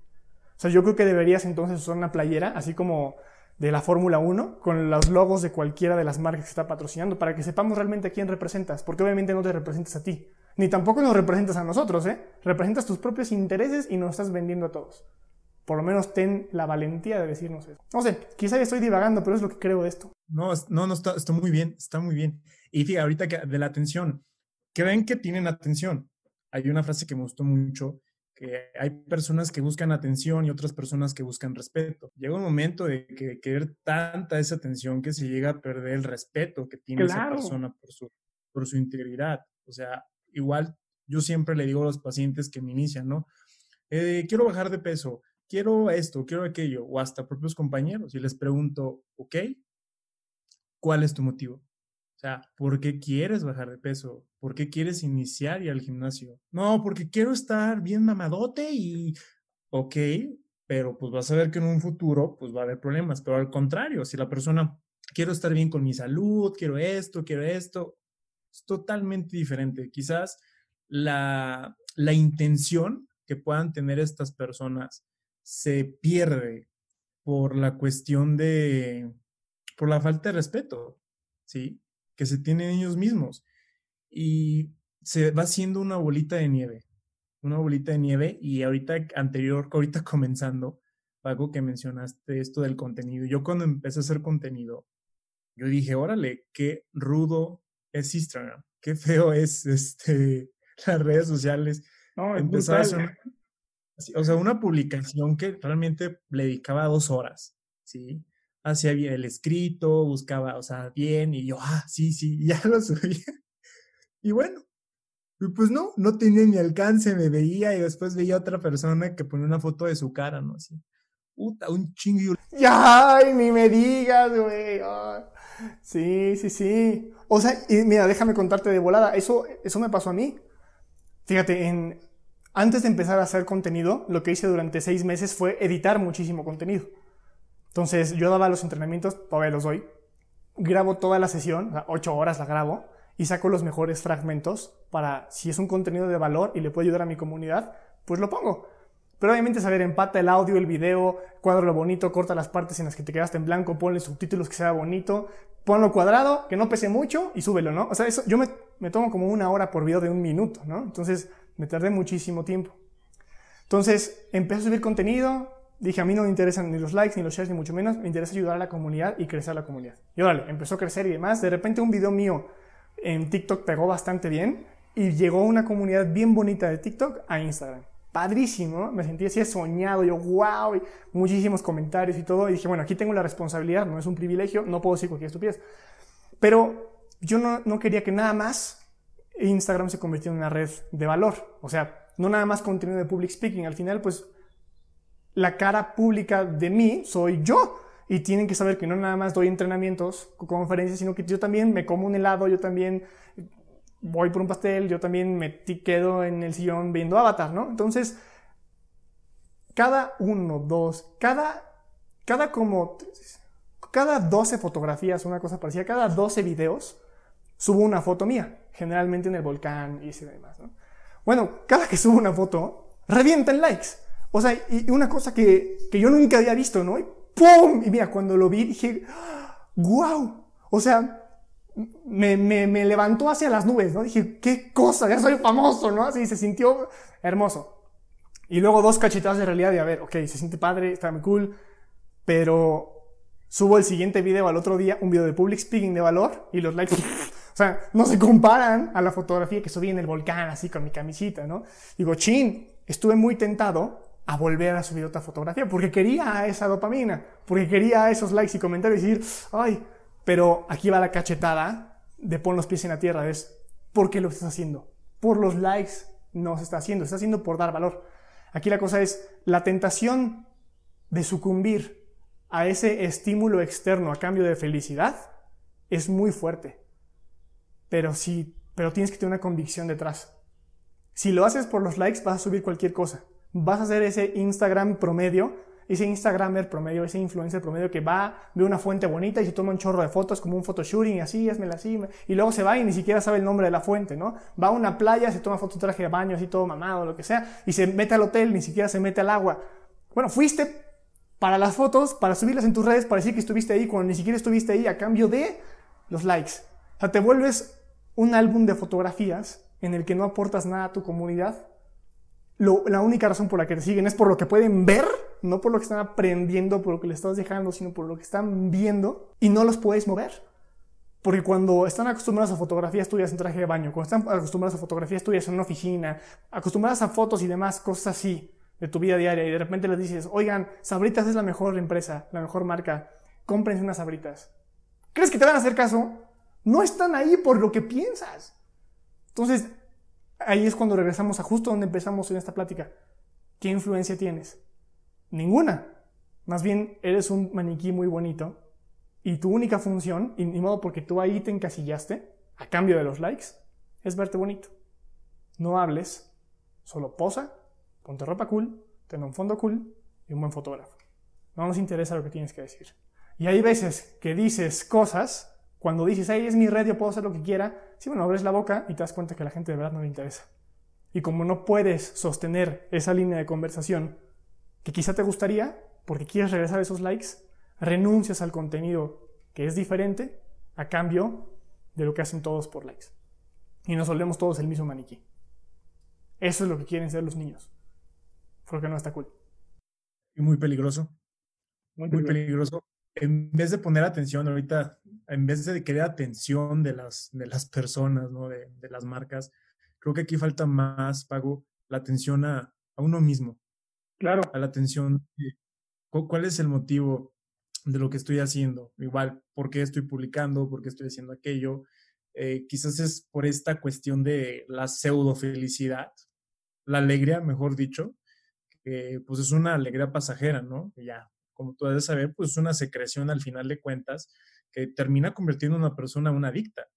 O sea, yo creo que deberías entonces usar una playera, así como de la Fórmula 1, con los logos de cualquiera de las marcas que está patrocinando, para que sepamos realmente a quién representas, porque obviamente no te representas a ti, ni tampoco nos representas a nosotros, ¿eh? Representas tus propios intereses y nos estás vendiendo a todos. Por lo menos ten la valentía de decirnos eso. No sé, quizá ya estoy divagando, pero es lo que creo de esto. No, no, no, está, está muy bien, está muy bien. Y fíjate, ahorita que de la atención, ¿creen que tienen atención? Hay una frase que me gustó mucho, que hay personas que buscan atención y otras personas que buscan respeto. Llega un momento de que querer tanta esa atención que se llega a perder el respeto que tiene esa persona por su, por su integridad. O sea, igual yo siempre le digo a los pacientes que me inician, ¿no? Eh, quiero bajar de peso, quiero esto, quiero aquello, o hasta propios compañeros, y les pregunto, ¿ok? ¿Cuál es tu motivo? O sea, ¿por qué quieres bajar de peso? ¿Por qué quieres iniciar y al gimnasio? No, porque quiero estar bien mamadote y, ok, pero pues vas a ver que en un futuro pues va a haber problemas, pero al contrario, si la persona quiero estar bien con mi salud, quiero esto, quiero esto, es totalmente diferente. Quizás la, la intención que puedan tener estas personas se pierde por la cuestión de, por la falta de respeto, ¿sí? Que se tienen ellos mismos. Y se va haciendo una bolita de nieve, una bolita de nieve. Y ahorita anterior, (laughs) ahorita comenzando, algo que mencionaste esto del contenido. Yo cuando empecé a hacer contenido, yo dije, órale, qué rudo es Instagram, qué feo es este, (laughs) las redes sociales. No, Empezaba a hacer o sea, una publicación que realmente le dedicaba dos horas, ¿sí? Hacía bien el escrito, buscaba, o sea, bien, y yo, ah, sí, sí, (laughs) ya lo subía. Y bueno, pues no, no tenía ni alcance, me veía y después veía otra persona que ponía una foto de su cara, ¿no? Así, puta, un chingo. ¡Ay, ni me digas, güey! Sí, sí, sí. O sea, y mira, déjame contarte de volada, eso, eso me pasó a mí. Fíjate, antes de empezar a hacer contenido, lo que hice durante seis meses fue editar muchísimo contenido. Entonces, yo daba los entrenamientos, todavía los doy, grabo toda la sesión, ocho horas la grabo, y saco los mejores fragmentos para, si es un contenido de valor y le puede ayudar a mi comunidad, pues lo pongo. Pero obviamente saber empata el audio, el video, lo bonito, corta las partes en las que te quedaste en blanco, ponle subtítulos que sea bonito, ponlo cuadrado, que no pese mucho y súbelo, ¿no? O sea, eso yo me tomo como una hora por video de un minuto, ¿no? Entonces, me tardé muchísimo tiempo. Entonces, empecé a subir contenido. Dije, a mí no me interesan ni los likes, ni los shares, ni mucho menos. Me interesa ayudar a la comunidad y crecer la comunidad. Y órale, empezó a crecer y demás. De repente un video mío en TikTok pegó bastante bien y llegó una comunidad bien bonita de TikTok a Instagram. Padrísimo, me sentí así soñado, yo wow, y muchísimos comentarios y todo. Y dije, bueno, aquí tengo la responsabilidad, no es un privilegio, no puedo decir cualquier estupidez. Pero yo no, no quería que nada más Instagram se convirtió en una red de valor. O sea, no nada más contenido de public speaking. Al final, pues, la cara pública de mí soy yo. Y tienen que saber que no nada más doy entrenamientos, conferencias, sino que yo también me como un helado, yo también voy por un pastel, yo también me quedo en el sillón viendo Avatar, ¿no? Entonces, cada uno, dos, cada, cada como, cada 12 fotografías, una cosa parecida, cada 12 videos, subo una foto mía generalmente en el volcán y así demás, ¿no? Bueno, cada que subo una foto, revientan likes. O sea, y una cosa que, que yo nunca había visto, ¿no? Y ¡pum! Y mira, cuando lo vi dije, ¡guau! O sea, me, me, me, levantó hacia las nubes, ¿no? Dije, qué cosa, ya soy famoso, ¿no? Así se sintió hermoso. Y luego dos cachetadas de realidad de, a ver, ok, se siente padre, está muy cool, pero subo el siguiente video al otro día, un video de public speaking de valor, y los likes o sea, no se comparan a la fotografía que subí en el volcán, así con mi camisita, ¿no? Digo, chin, estuve muy tentado a volver a subir otra fotografía porque quería esa dopamina, porque quería esos likes y comentarios y decir, ay, pero aquí va la cachetada de pon los pies en la tierra, es, ¿por qué lo estás haciendo? Por los likes no se está haciendo, se está haciendo por dar valor. Aquí la cosa es, la tentación de sucumbir a ese estímulo externo a cambio de felicidad es muy fuerte pero sí, pero tienes que tener una convicción detrás. Si lo haces por los likes, vas a subir cualquier cosa. Vas a ser ese Instagram promedio, ese Instagramer promedio, ese influencer promedio que va, ve una fuente bonita y se toma un chorro de fotos como un photoshooting y así, hazmela así, y luego se va y ni siquiera sabe el nombre de la fuente, ¿no? Va a una playa, se toma foto traje de baño, así todo mamado, lo que sea, y se mete al hotel, ni siquiera se mete al agua. Bueno, fuiste para las fotos, para subirlas en tus redes, para decir que estuviste ahí, cuando ni siquiera estuviste ahí a cambio de los likes. O sea, te vuelves un álbum de fotografías en el que no aportas nada a tu comunidad, la única razón por la que te siguen es por lo que pueden ver, no por lo que están aprendiendo, por lo que le estás dejando, sino por lo que están viendo y no los puedes mover. Porque cuando están acostumbrados a fotografías tuyas en traje de baño, cuando están acostumbrados a fotografías tuyas en una oficina, acostumbradas a fotos y demás, cosas así de tu vida diaria, y de repente les dices, oigan, Sabritas es la mejor empresa, la mejor marca, cómprense unas Sabritas. ¿Crees que te van a hacer caso? No están ahí por lo que piensas. Entonces, ahí es cuando regresamos a justo donde empezamos en esta plática. ¿Qué influencia tienes? Ninguna. Más bien, eres un maniquí muy bonito y tu única función, y ni modo porque tú ahí te encasillaste, a cambio de los likes, es verte bonito. No hables, solo posa, ponte ropa cool, ten un fondo cool y un buen fotógrafo. No nos interesa lo que tienes que decir. Y hay veces que dices cosas, cuando dices, ahí es mi red, yo puedo hacer lo que quiera, sí, bueno, abres la boca y te das cuenta que a la gente de verdad no le interesa. Y como no puedes sostener esa línea de conversación que quizá te gustaría, porque quieres regresar esos likes, renuncias al contenido que es diferente a cambio de lo que hacen todos por likes. Y nos volvemos todos el mismo maniquí. Eso es lo que quieren ser los niños. Porque no está cool. Y muy peligroso. Muy peligroso. En vez de poner atención ahorita, en vez de querer atención de las, de las personas, ¿no? de, de las marcas, creo que aquí falta más, Pago, la atención a, a uno mismo. Claro. A la atención. ¿Cuál es el motivo de lo que estoy haciendo? Igual, ¿por qué estoy publicando? ¿Por qué estoy haciendo aquello? Eh, quizás es por esta cuestión de la pseudo felicidad, la alegría, mejor dicho, que pues es una alegría pasajera, ¿no? Ya, como tú debes saber, pues es una secreción al final de cuentas que termina convirtiendo a una persona en una adicta.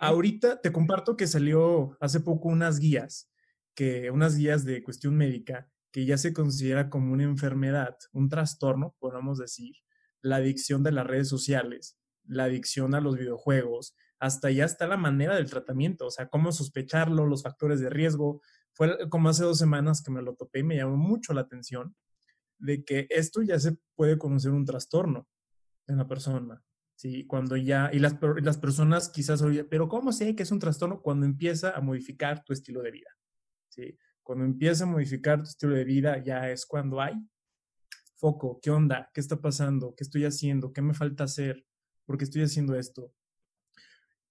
Ahorita te comparto que salió hace poco unas guías, que unas guías de cuestión médica que ya se considera como una enfermedad, un trastorno, podemos decir, la adicción de las redes sociales, la adicción a los videojuegos, hasta ya está la manera del tratamiento, o sea, cómo sospecharlo, los factores de riesgo. Fue como hace dos semanas que me lo topé y me llamó mucho la atención de que esto ya se puede conocer un trastorno en la persona. Sí, cuando ya, y las, las personas quizás oyen, pero ¿cómo sé que es un trastorno? Cuando empieza a modificar tu estilo de vida. Sí, cuando empieza a modificar tu estilo de vida, ya es cuando hay foco, ¿qué onda? ¿Qué está pasando? ¿Qué estoy haciendo? ¿Qué me falta hacer? ¿Por qué estoy haciendo esto?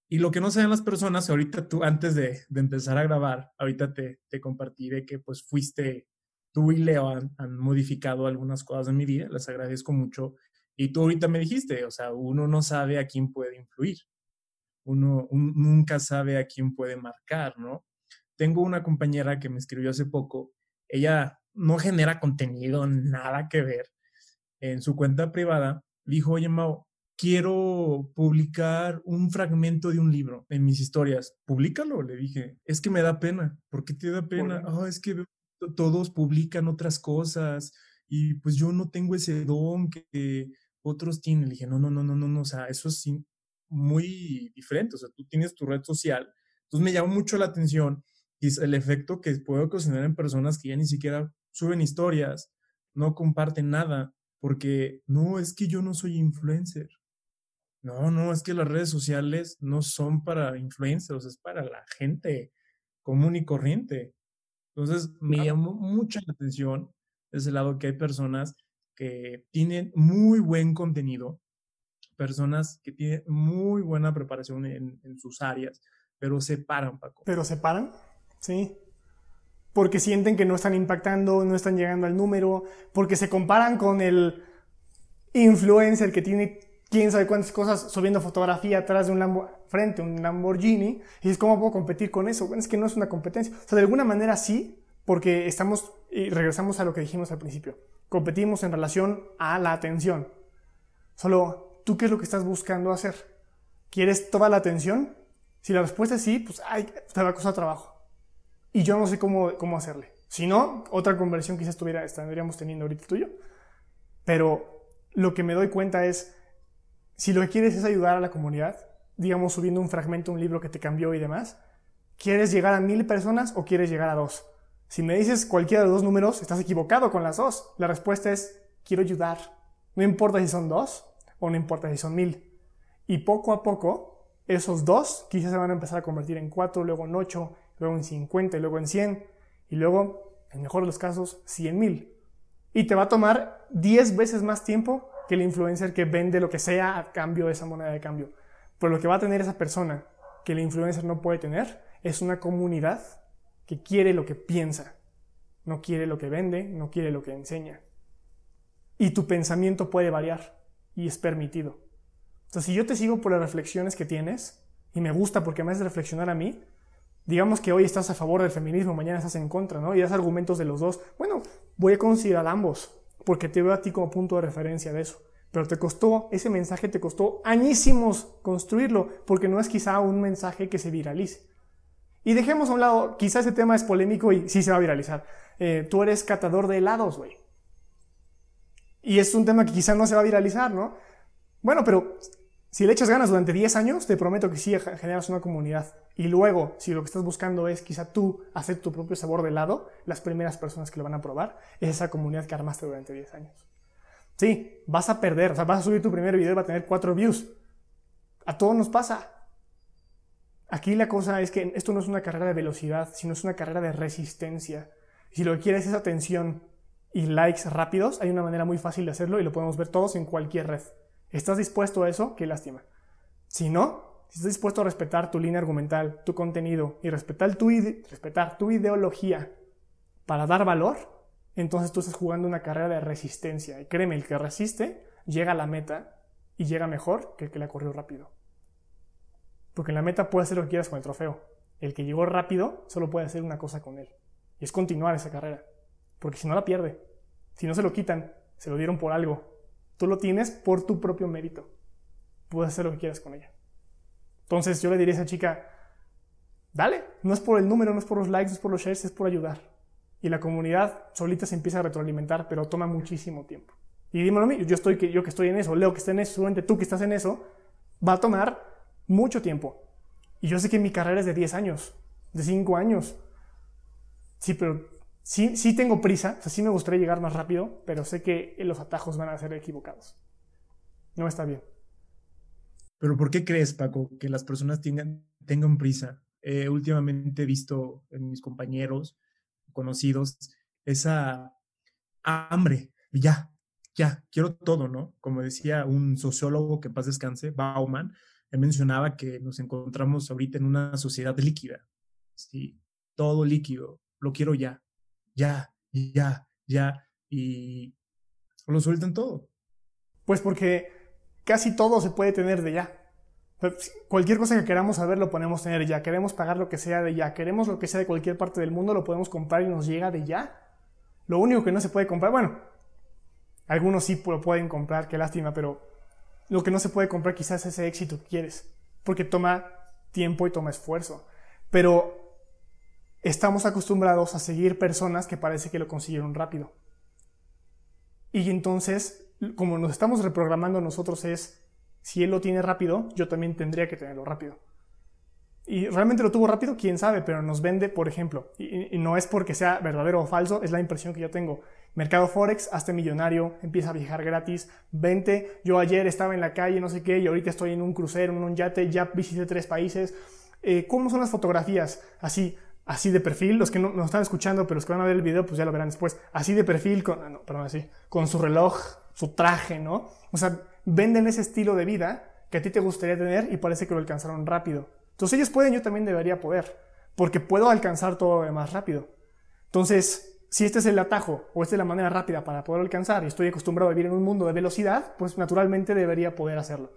Y lo que no saben las personas, ahorita tú, antes de, de empezar a grabar, ahorita te, te compartí de que pues fuiste, tú y Leo han, han, modificado algunas cosas de mi vida, les agradezco mucho y tú ahorita me dijiste, o sea, uno no sabe a quién puede influir, uno un, nunca sabe a quién puede marcar, ¿no? Tengo una compañera que me escribió hace poco, ella no genera contenido, nada que ver. En su cuenta privada dijo, oye, Mau, quiero publicar un fragmento de un libro en mis historias. Públicalo, le dije. Es que me da pena. ¿Por qué te da pena? Oh, es que todos publican otras cosas y pues yo no tengo ese don que otros tienen. Le dije, no, no, no, no, no, no, o sea, eso es muy diferente, o sea, tú tienes tu red social. Entonces me llamó mucho la atención y el efecto que puede ocasionar en personas que ya ni siquiera suben historias, no comparten nada, porque no, es que yo no soy influencer. No, no, es que las redes sociales no son para influencers, es para la gente común y corriente. Entonces me llamó mucha la atención ese lado que hay personas que tienen muy buen contenido, personas que tienen muy buena preparación en, en sus áreas, pero se paran, Paco. ¿Pero se paran? Sí. Porque sienten que no están impactando, no están llegando al número, porque se comparan con el influencer que tiene quién sabe cuántas cosas subiendo fotografía atrás de un Lambo frente a un Lamborghini y es cómo puedo competir con eso. Bueno, es que no es una competencia. O sea, de alguna manera sí, porque estamos y regresamos a lo que dijimos al principio competimos en relación a la atención. Solo, ¿tú qué es lo que estás buscando hacer? ¿Quieres toda la atención? Si la respuesta es sí, pues ay, te va a costar trabajo. Y yo no sé cómo, cómo hacerle. Si no, otra conversión quizás estuviera, estaríamos teniendo ahorita tuyo. Pero lo que me doy cuenta es, si lo que quieres es ayudar a la comunidad, digamos subiendo un fragmento, un libro que te cambió y demás, ¿quieres llegar a mil personas o quieres llegar a dos? Si me dices cualquiera de los dos números, estás equivocado con las dos. La respuesta es, quiero ayudar. No importa si son dos o no importa si son mil. Y poco a poco, esos dos quizás se van a empezar a convertir en cuatro, luego en ocho, luego en cincuenta luego en cien. Y luego, en mejor de los casos, cien mil. Y te va a tomar diez veces más tiempo que el influencer que vende lo que sea a cambio de esa moneda de cambio. Pero lo que va a tener esa persona que el influencer no puede tener es una comunidad que quiere lo que piensa, no quiere lo que vende, no quiere lo que enseña. Y tu pensamiento puede variar y es permitido. Entonces, si yo te sigo por las reflexiones que tienes, y me gusta porque me haces reflexionar a mí, digamos que hoy estás a favor del feminismo, mañana estás en contra, ¿no? Y das argumentos de los dos. Bueno, voy a considerar ambos, porque te veo a ti como punto de referencia de eso. Pero te costó, ese mensaje te costó añísimos construirlo, porque no es quizá un mensaje que se viralice. Y dejemos a un lado, quizás ese tema es polémico y sí se va a viralizar. Eh, tú eres catador de helados, güey. Y es un tema que quizá no se va a viralizar, ¿no? Bueno, pero si le echas ganas durante 10 años, te prometo que sí generas una comunidad. Y luego, si lo que estás buscando es quizá tú hacer tu propio sabor de helado, las primeras personas que lo van a probar es esa comunidad que armaste durante 10 años. Sí, vas a perder, o sea, vas a subir tu primer video y va a tener 4 views. A todos nos pasa. Aquí la cosa es que esto no es una carrera de velocidad, sino es una carrera de resistencia. Si lo que quieres es atención y likes rápidos, hay una manera muy fácil de hacerlo y lo podemos ver todos en cualquier red. ¿Estás dispuesto a eso? Qué lástima. Si no, si estás dispuesto a respetar tu línea argumental, tu contenido y respetar tu, ideología para dar valor, entonces tú estás jugando una carrera de resistencia. Y créeme, el que resiste llega a la meta y llega mejor que el que la corrió rápido. Porque en la meta puede hacer lo que quieras con el trofeo. El que llegó rápido solo puede hacer una cosa con él. Y es continuar esa carrera. Porque si no la pierde. Si no se lo quitan, se lo dieron por algo. Tú lo tienes por tu propio mérito. Puedes hacer lo que quieras con ella. Entonces yo le diría a esa chica, dale, no es por el número, no es por los likes, no es por los shares, es por ayudar. Y la comunidad solita se empieza a retroalimentar, pero toma muchísimo tiempo. Y dímelo a mí, yo, estoy, que estoy en eso, Leo que está en eso, seguramente tú que estás en eso, va a tomar mucho tiempo. Y yo sé que mi carrera es de 10 años, de 5 años. Sí, pero sí, sí tengo prisa, o sea, sí me gustaría llegar más rápido, pero sé que los atajos van a ser equivocados. No está bien. Pero ¿por qué crees, Paco, que las personas tengan, tengan prisa? Eh, últimamente he visto en mis compañeros, conocidos, esa hambre, ya, ya, quiero todo, ¿no? Como decía un sociólogo que paz descanse, Bauman, mencionaba que nos encontramos ahorita en una sociedad líquida, ¿sí? Todo líquido, lo quiero ya, ya, ya, ya, y lo sueltan todo. Pues porque casi todo se puede tener de ya. Cualquier cosa que queramos saber lo podemos tener ya. Queremos pagar lo que sea de ya. Queremos lo que sea de cualquier parte del mundo lo podemos comprar y nos llega de ya. Lo único que no se puede comprar, bueno, algunos sí lo pueden comprar, qué lástima, pero lo que no se puede comprar quizás es ese éxito que quieres, porque toma tiempo y toma esfuerzo. Pero estamos acostumbrados a seguir personas que parece que lo consiguieron rápido. Y entonces como nos estamos reprogramando nosotros es, si él lo tiene rápido, yo también tendría que tenerlo rápido. Y realmente lo tuvo rápido, quién sabe, pero nos vende, por ejemplo, y, no es porque sea verdadero o falso, es la impresión que yo tengo. Mercado Forex, hazte millonario, empieza a viajar gratis, vente, yo ayer estaba en la calle, no sé qué, y ahorita estoy en un crucero, en un yate, ya visité tres países. Eh, ¿Cómo son las fotografías? Así, así de perfil, los que no nos están escuchando, pero los que van a ver el video, pues ya lo verán después, así de perfil, con, no, perdón, así, con su reloj su traje, ¿no? O sea, venden ese estilo de vida que a ti te gustaría tener y parece que lo alcanzaron rápido. Entonces ellos pueden, yo también debería poder, porque puedo alcanzar todo lo más rápido. Entonces, si este es el atajo o esta es la manera rápida para poder alcanzar y estoy acostumbrado a vivir en un mundo de velocidad, pues naturalmente debería poder hacerlo.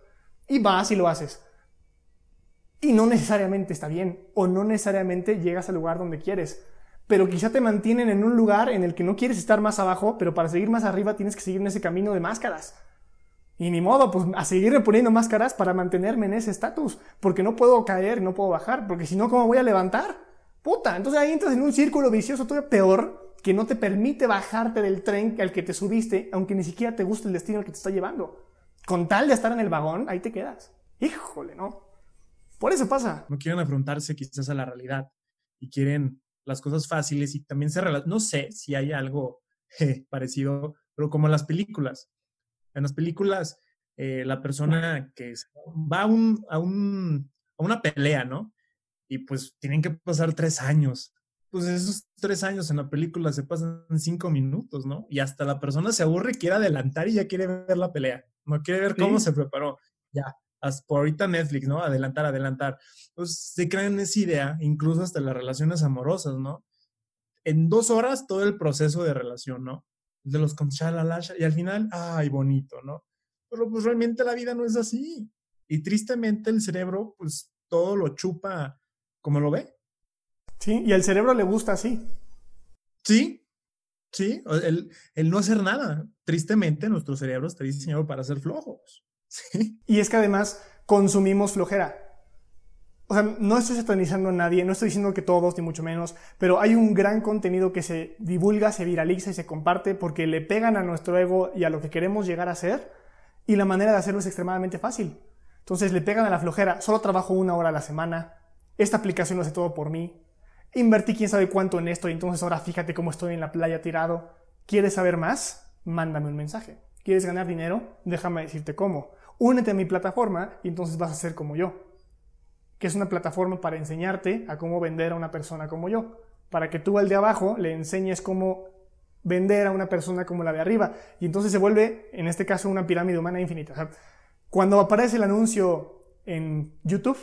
Y vas y lo haces. Y no necesariamente está bien o no necesariamente llegas al lugar donde quieres pero quizá te mantienen en un lugar en el que no quieres estar más abajo, pero para seguir más arriba tienes que seguir en ese camino de máscaras. Y ni modo, pues a seguir poniendo máscaras para mantenerme en ese estatus, porque no puedo caer, no puedo bajar, porque si no, ¿cómo voy a levantar? Puta, entonces ahí entras en un círculo vicioso todavía peor, que no te permite bajarte del tren al que te subiste, aunque ni siquiera te guste el destino al que te está llevando. Con tal de estar en el vagón, ahí te quedas. Híjole, ¿no? Por eso pasa. No quieren afrontarse quizás a la realidad y quieren las cosas fáciles y también se. No sé si hay algo (laughs) parecido, pero como las películas. En las películas, eh, la persona que va a, un, a, un, a una pelea, ¿no? Y pues tienen que pasar tres años. Pues esos tres años en la película se pasan cinco minutos, ¿no? Y hasta la persona se aburre, quiere adelantar y ya quiere ver la pelea. No quiere ver cómo se preparó. Ya, por ahorita Netflix, ¿no? Adelantar, adelantar. Pues se crean esa idea, incluso hasta las relaciones amorosas, ¿no? En dos horas todo el proceso de relación, ¿no? De los con y al final, ay, bonito, ¿no? Pero pues realmente la vida no es así. Y tristemente el cerebro, pues todo lo chupa como lo ve. Sí, y al cerebro le gusta así. Sí, sí, el, el no hacer nada. Tristemente nuestro cerebro está diseñado para ser flojos. (laughs) Y es que además consumimos flojera. O sea, no estoy satanizando a nadie, no estoy diciendo que todos, ni mucho menos, pero hay un gran contenido que se divulga, se viraliza y se comparte porque le pegan a nuestro ego y a lo que queremos llegar a ser, y la manera de hacerlo es extremadamente fácil. Entonces le pegan a la flojera, solo trabajo una hora a la semana, esta aplicación lo hace todo por mí, invertí quién sabe cuánto en esto y entonces ahora fíjate cómo estoy en la playa tirado. ¿Quieres saber más? Mándame un mensaje. ¿Quieres ganar dinero? Déjame decirte cómo. Únete a mi plataforma y entonces vas a ser como yo. Es una plataforma para enseñarte a cómo vender a una persona como yo. Para que tú al de abajo le enseñes cómo vender a una persona como la de arriba. Y entonces se vuelve, en este caso, una pirámide humana infinita. cuando aparece el anuncio en YouTube,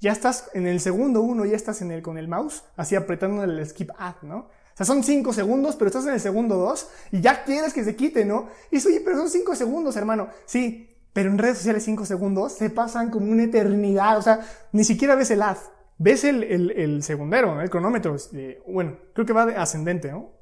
ya estás en el segundo uno, ya estás en el, con el mouse, así apretando el skip ad, ¿no? O sea, son cinco segundos, pero estás en el segundo dos y ya quieres que se quite, ¿no? Y eso, oye, pero son cinco segundos, hermano. Sí, pero en redes sociales cinco segundos se pasan como una eternidad. O sea, ni siquiera ves el ad. Ves el, el, el segundero, el cronómetro. bueno, creo que va de ascendente, ¿no?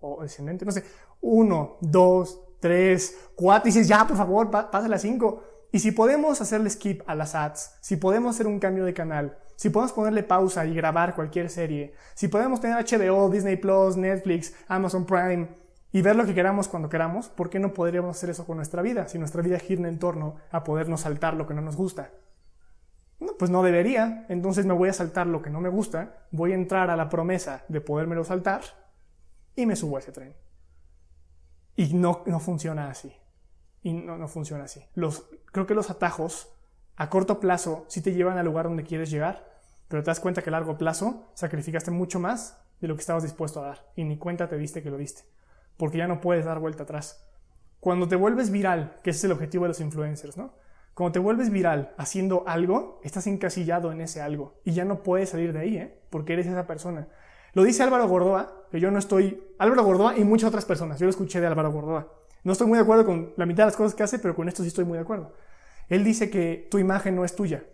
O descendente, no sé. Uno, dos, tres, cuatro. Y dices, ya, por favor, pásale a cinco. Y si podemos hacerle skip a las ads, si podemos hacer un cambio de canal, si podemos ponerle pausa y grabar cualquier serie, si podemos tener HBO, Disney Plus, Netflix, Amazon Prime y ver lo que queramos cuando queramos, ¿por qué no podríamos hacer eso con nuestra vida? Si nuestra vida gira en torno a podernos saltar lo que no nos gusta. Pues no debería, entonces me voy a saltar lo que no me gusta, voy a entrar a la promesa de podérmelo saltar y me subo a ese tren. Y no, no funciona así y no, no funciona así. Los, creo que los atajos a corto plazo sí te llevan al lugar donde quieres llegar, pero te das cuenta que a largo plazo sacrificaste mucho más de lo que estabas dispuesto a dar y ni cuenta te diste que lo diste, porque ya no puedes dar vuelta atrás. Cuando te vuelves viral, que es el objetivo de los influencers, ¿no? Cuando te vuelves viral haciendo algo, estás encasillado en ese algo y ya no puedes salir de ahí, ¿eh? Porque eres esa persona. Lo dice Álvaro Gordoa, que yo no estoy... Álvaro Gordoa y muchas otras personas, yo lo escuché de Álvaro Gordoa. No estoy muy de acuerdo con la mitad de las cosas que hace, pero con esto sí estoy muy de acuerdo. Él dice que tu imagen no es tuya.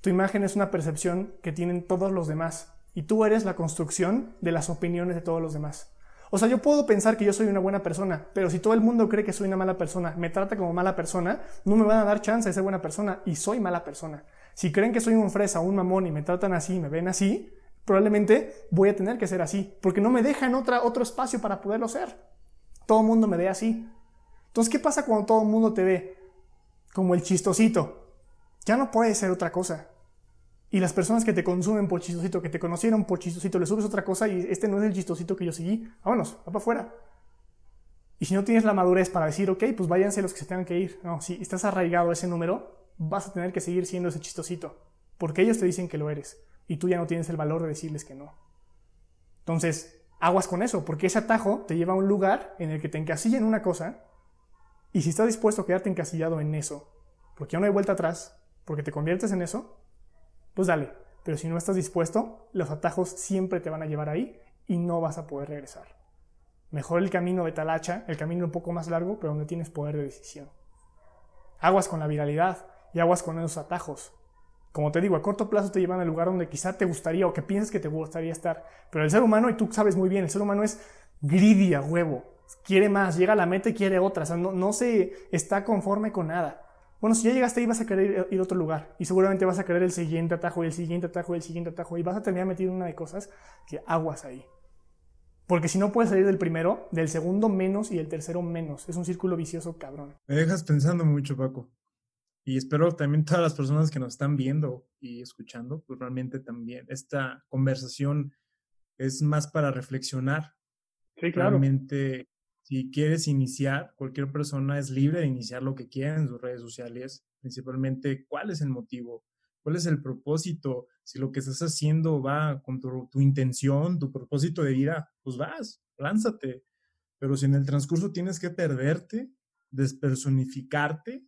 Tu imagen es una percepción que tienen todos los demás. Y tú eres la construcción de las opiniones de todos los demás. O sea, yo puedo pensar que yo soy una buena persona, pero si todo el mundo cree que soy una mala persona, me trata como mala persona, no me van a dar chance de ser buena persona y soy mala persona. Si creen que soy un fresa, un mamón y me tratan así, me ven así, probablemente voy a tener que ser así, porque no me dejan otra, otro espacio para poderlo ser. Todo el mundo me ve así. Entonces, ¿qué pasa cuando todo el mundo te ve como el chistosito? Ya no puede ser otra cosa. Y las personas que te consumen por chistosito, que te conocieron por chistosito, le subes otra cosa y este no es el chistosito que yo seguí. Vámonos, va para afuera. Y si no tienes la madurez para decir, ok, pues váyanse los que se tengan que ir. No, si estás arraigado a ese número, vas a tener que seguir siendo ese chistosito. Porque ellos te dicen que lo eres. Y tú ya no tienes el valor de decirles que no. Entonces, aguas con eso, porque ese atajo te lleva a un lugar en el que te encasillan una cosa y si estás dispuesto a quedarte encasillado en eso, porque ya no hay vuelta atrás, porque te conviertes en eso, pues dale. Pero si no estás dispuesto, los atajos siempre te van a llevar ahí y no vas a poder regresar. Mejor el camino de talacha, el camino un poco más largo, pero donde tienes poder de decisión. Aguas con la viralidad y aguas con esos atajos. Como te digo, a corto plazo te llevan al lugar donde quizá te gustaría o que piensas que te gustaría estar. Pero el ser humano, y tú sabes muy bien, el ser humano es greedy a huevo quiere más, llega a la meta y quiere otra, o sea, no, no se está conforme con nada. Bueno, si ya llegaste ahí vas a querer ir a otro lugar y seguramente vas a querer el siguiente atajo y el siguiente atajo y el siguiente atajo y vas a terminar metido en una de cosas que aguas ahí. Porque si no puedes salir del primero, del segundo menos y del tercero menos. Es un círculo vicioso cabrón. Me dejas pensando mucho, Paco. Y espero también todas las personas que nos están viendo y escuchando, pues realmente también esta conversación es más para reflexionar. Sí, claro. Realmente si quieres iniciar, cualquier persona es libre de iniciar lo que quiera en sus redes sociales, principalmente cuál es el motivo, cuál es el propósito, si lo que estás haciendo va con tu, intención, tu propósito de vida, pues vas, lánzate. Pero si en el transcurso tienes que perderte, despersonificarte,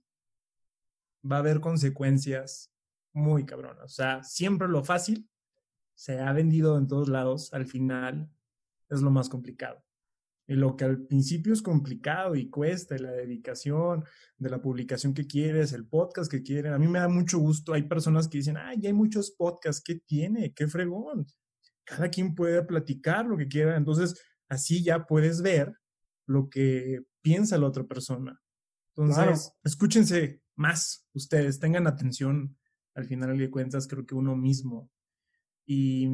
va a haber consecuencias muy cabronas. O sea, siempre lo fácil se ha vendido en todos lados, al final es lo más complicado. Lo que al principio es complicado y cuesta, la dedicación de la publicación que quieres, el podcast que quieren. A mí me da mucho gusto. Hay personas que dicen, ay, ya hay muchos podcasts, ¿qué tiene? ¿Qué fregón? Cada quien puede platicar lo que quiera. Entonces, así ya puedes ver lo que piensa la otra persona. Entonces, escúchense más ustedes, tengan atención al final de cuentas creo que uno mismo. Y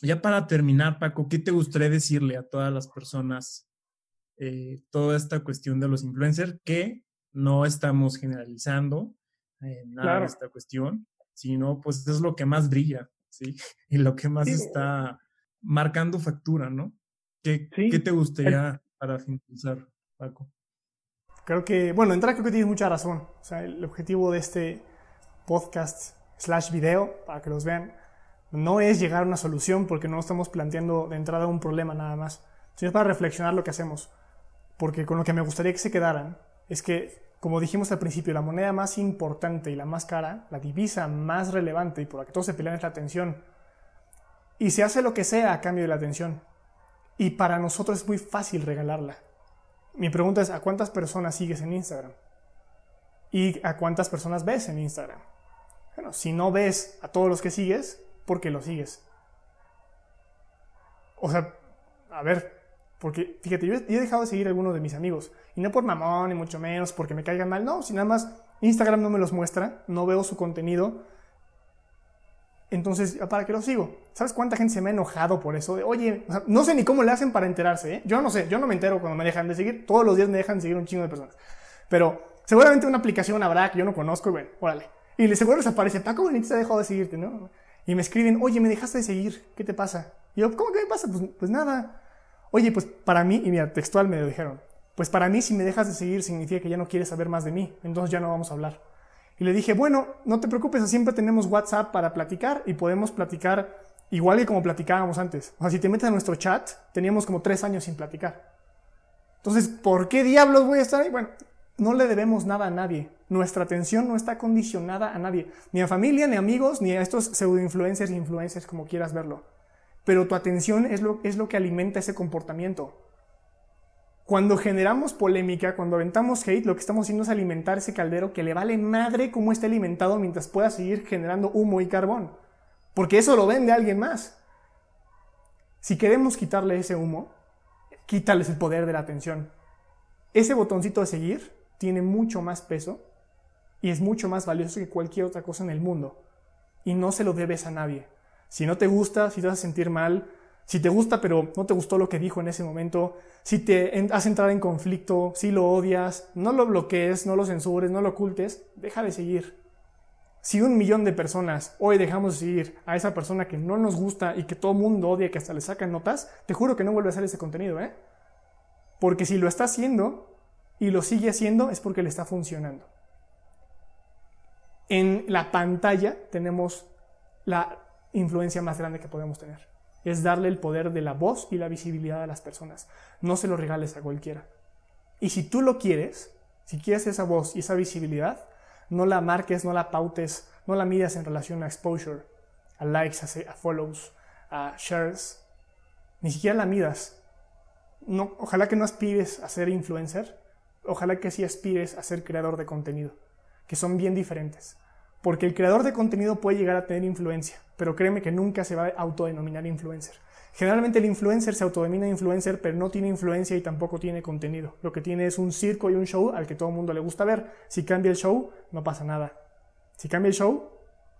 ya para terminar, Paco, ¿qué te gustaría decirle a todas las personas eh, toda esta cuestión de los influencers que no estamos generalizando eh, nada de esta cuestión, sino pues es lo que más brilla, ¿sí? (laughs) Y lo que más está marcando factura, ¿no? ¿Qué, ¿qué te gustaría para finalizar, Paco? Creo que, bueno, entra creo que tienes mucha razón. O sea, el objetivo de este podcast slash video, para que los vean, no es llegar a una solución porque no estamos planteando de entrada un problema nada más, sino para reflexionar lo que hacemos. Porque con lo que me gustaría que se quedaran es que, como dijimos al principio, la moneda más importante y la más cara, la divisa más relevante y por la que todos se pelean es la atención. Y se hace lo que sea a cambio de la atención. Y para nosotros es muy fácil regalarla. Mi pregunta es, ¿a cuántas personas sigues en Instagram? ¿Y a cuántas personas ves en Instagram? Bueno, si no ves a todos los que sigues, ¿por qué los sigues? O sea, a ver, porque fíjate, yo he dejado de seguir a algunos de mis amigos. Y no por mamón, ni mucho menos, porque me caigan mal. No, si nada más Instagram no me los muestra, no veo su contenido. Entonces, ¿para qué los sigo? ¿Sabes cuánta gente se me ha enojado por eso? De, Oye, no sé ni cómo le hacen para enterarse. ¿eh? Yo no sé, yo no me entero cuando me dejan de seguir. Todos los días me dejan de seguir un chingo de personas. Pero seguramente una aplicación habrá que yo no conozco y bueno, órale. Y le seguro les aparece, Paco Benítez ha dejado de seguirte, ¿no? Y me escriben, oye, me dejaste de seguir, ¿qué te pasa? Y yo, ¿cómo que me pasa? Pues, pues nada. Oye, pues para mí, y mira, textual me lo dijeron, pues para mí si me dejas de seguir significa que ya no quieres saber más de mí, entonces ya no vamos a hablar. Y le dije, bueno, no te preocupes, siempre tenemos WhatsApp para platicar y podemos platicar igual que como platicábamos antes. O sea, si te metes a nuestro chat, teníamos como tres años sin platicar. Entonces, ¿por qué diablos voy a estar ahí? Bueno, no le debemos nada a nadie. Nuestra atención no está condicionada a nadie, ni a familia, ni a amigos, ni a estos pseudo-influencers e influencers, como quieras verlo. Pero tu atención es lo, que alimenta ese comportamiento. Cuando generamos polémica, cuando aventamos hate, lo que estamos haciendo es alimentar ese caldero que le vale madre cómo esté alimentado mientras pueda seguir generando humo y carbón. Porque eso lo vende alguien más. Si queremos quitarle ese humo, quítales el poder de la atención. Ese botoncito de seguir tiene mucho más peso y es mucho más valioso que cualquier otra cosa en el mundo. Y no se lo debes a nadie. Si no te gusta, si te vas a sentir mal, si te gusta pero no te gustó lo que dijo en ese momento, si te has entrado en conflicto, si lo odias, no lo bloquees, no lo censures, no lo ocultes, deja de seguir. Si un millón de personas hoy dejamos de seguir a esa persona que no nos gusta y que todo el mundo odia, que hasta le sacan notas, te juro que no vuelve a hacer ese contenido, ¿eh? Porque si lo está haciendo, y lo sigue haciendo es porque le está funcionando. En la pantalla tenemos la influencia más grande que podemos tener. Es darle el poder de la voz y la visibilidad a las personas. No se lo regales a cualquiera. Y si tú lo quieres, si quieres esa voz y esa visibilidad, no la marques, no la pautes, no la midas en relación a exposure, a likes, a, follows, a shares. Ni siquiera la midas. No, ojalá que no aspires a ser influencer, ojalá que sí aspires a ser creador de contenido, que son bien diferentes. Porque el creador de contenido puede llegar a tener influencia, pero créeme que nunca se va a autodenominar influencer. Generalmente el influencer se autodenomina influencer, pero no tiene influencia y tampoco tiene contenido. Lo que tiene es un circo y un show al que todo el mundo le gusta ver. Si cambia el show, no pasa nada. Si cambia el show,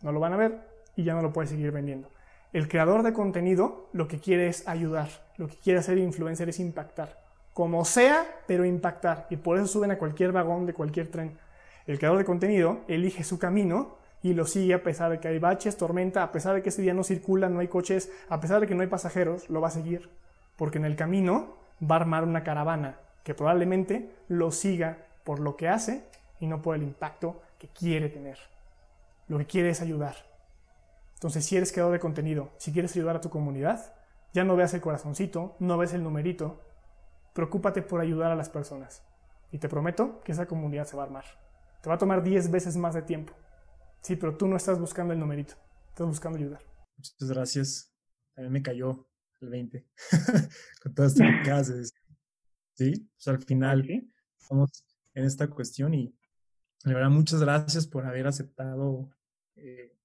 no lo van a ver y ya no lo puede seguir vendiendo. El creador de contenido lo que quiere es ayudar, lo que quiere hacer influencer es impactar como sea, pero impactar. Y por eso suben a cualquier vagón de cualquier tren. El creador de contenido elige su camino y lo sigue a pesar de que hay baches, tormenta, a pesar de que ese día no circula, no hay coches, a pesar de que no hay pasajeros, lo va a seguir. Porque en el camino va a armar una caravana que probablemente lo siga por lo que hace y no por el impacto que quiere tener. Lo que quiere es ayudar. Entonces, si eres creador de contenido, si quieres ayudar a tu comunidad, ya no veas el corazoncito, no ves el numerito, Preocúpate por ayudar a las personas. Y te prometo que esa comunidad se va a armar. Te va a tomar 10 veces más de tiempo. Sí, pero tú no estás buscando el numerito. Estás buscando ayudar. Muchas gracias. A mí me cayó el 20 (laughs) con todas estas clases. Sí, pues al final estamos en esta cuestión y de verdad muchas gracias por haber aceptado eh,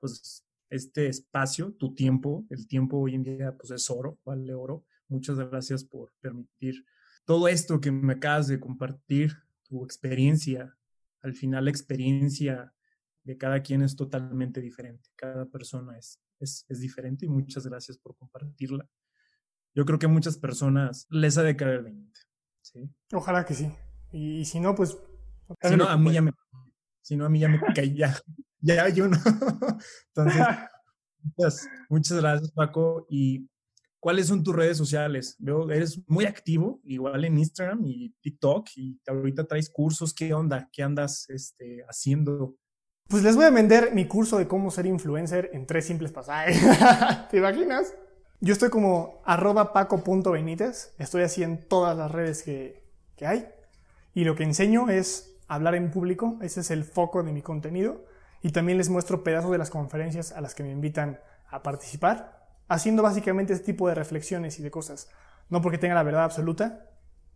pues este espacio, tu tiempo. El tiempo hoy en día pues es oro, vale oro. Muchas gracias por permitir todo esto que me acabas de compartir, tu experiencia. Al final la experiencia de cada quien es totalmente diferente. Cada persona es, es, es diferente y muchas gracias por compartirla. Yo creo que a muchas personas les ha de caer el 20. ¿sí? Ojalá que sí. Y, si no, pues... Si no, a mí ya me, si no, a mí ya me caí, ya, ya hay uno. (laughs) Entonces, (laughs) muchas, muchas gracias, Paco. Y ¿Cuáles son tus redes sociales? Veo, eres muy activo, igual en Instagram y TikTok, y ahorita traes cursos. ¿Qué onda? ¿Qué andas este, haciendo? Pues les voy a vender mi curso de cómo ser influencer en tres simples pasajes. (laughs) ¿Te imaginas? Yo estoy como arroba paco.benítez. Estoy así en todas las redes que, que hay. Y lo que enseño es hablar en público. Ese es el foco de mi contenido. Y también les muestro pedazos de las conferencias a las que me invitan a participar haciendo básicamente este tipo de reflexiones y de cosas. No porque tenga la verdad absoluta,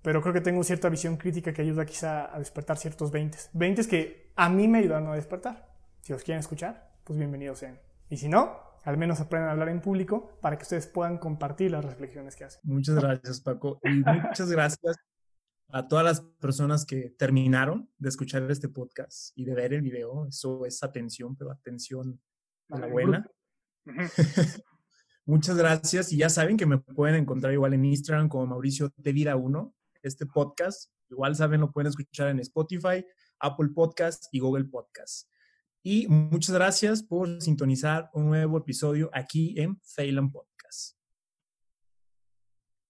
pero creo que tengo cierta visión crítica que ayuda quizá a despertar ciertos 20. 20 que a mí me ayudan a despertar. Si os quieren escuchar, pues bienvenidos sean. Y si no, al menos aprendan a hablar en público para que ustedes puedan compartir las reflexiones que hacen. Muchas gracias, Paco. Y muchas gracias a todas las personas que terminaron de escuchar este podcast y de ver el video. Eso es atención, pero atención a la buena. (laughs) Muchas gracias y ya saben que me pueden encontrar igual en Instagram como Mauricio de Vida 1. Este podcast, igual saben, lo pueden escuchar en Spotify, Apple Podcast y Google Podcast. Y muchas gracias por sintonizar un nuevo episodio aquí en Phelan Podcast.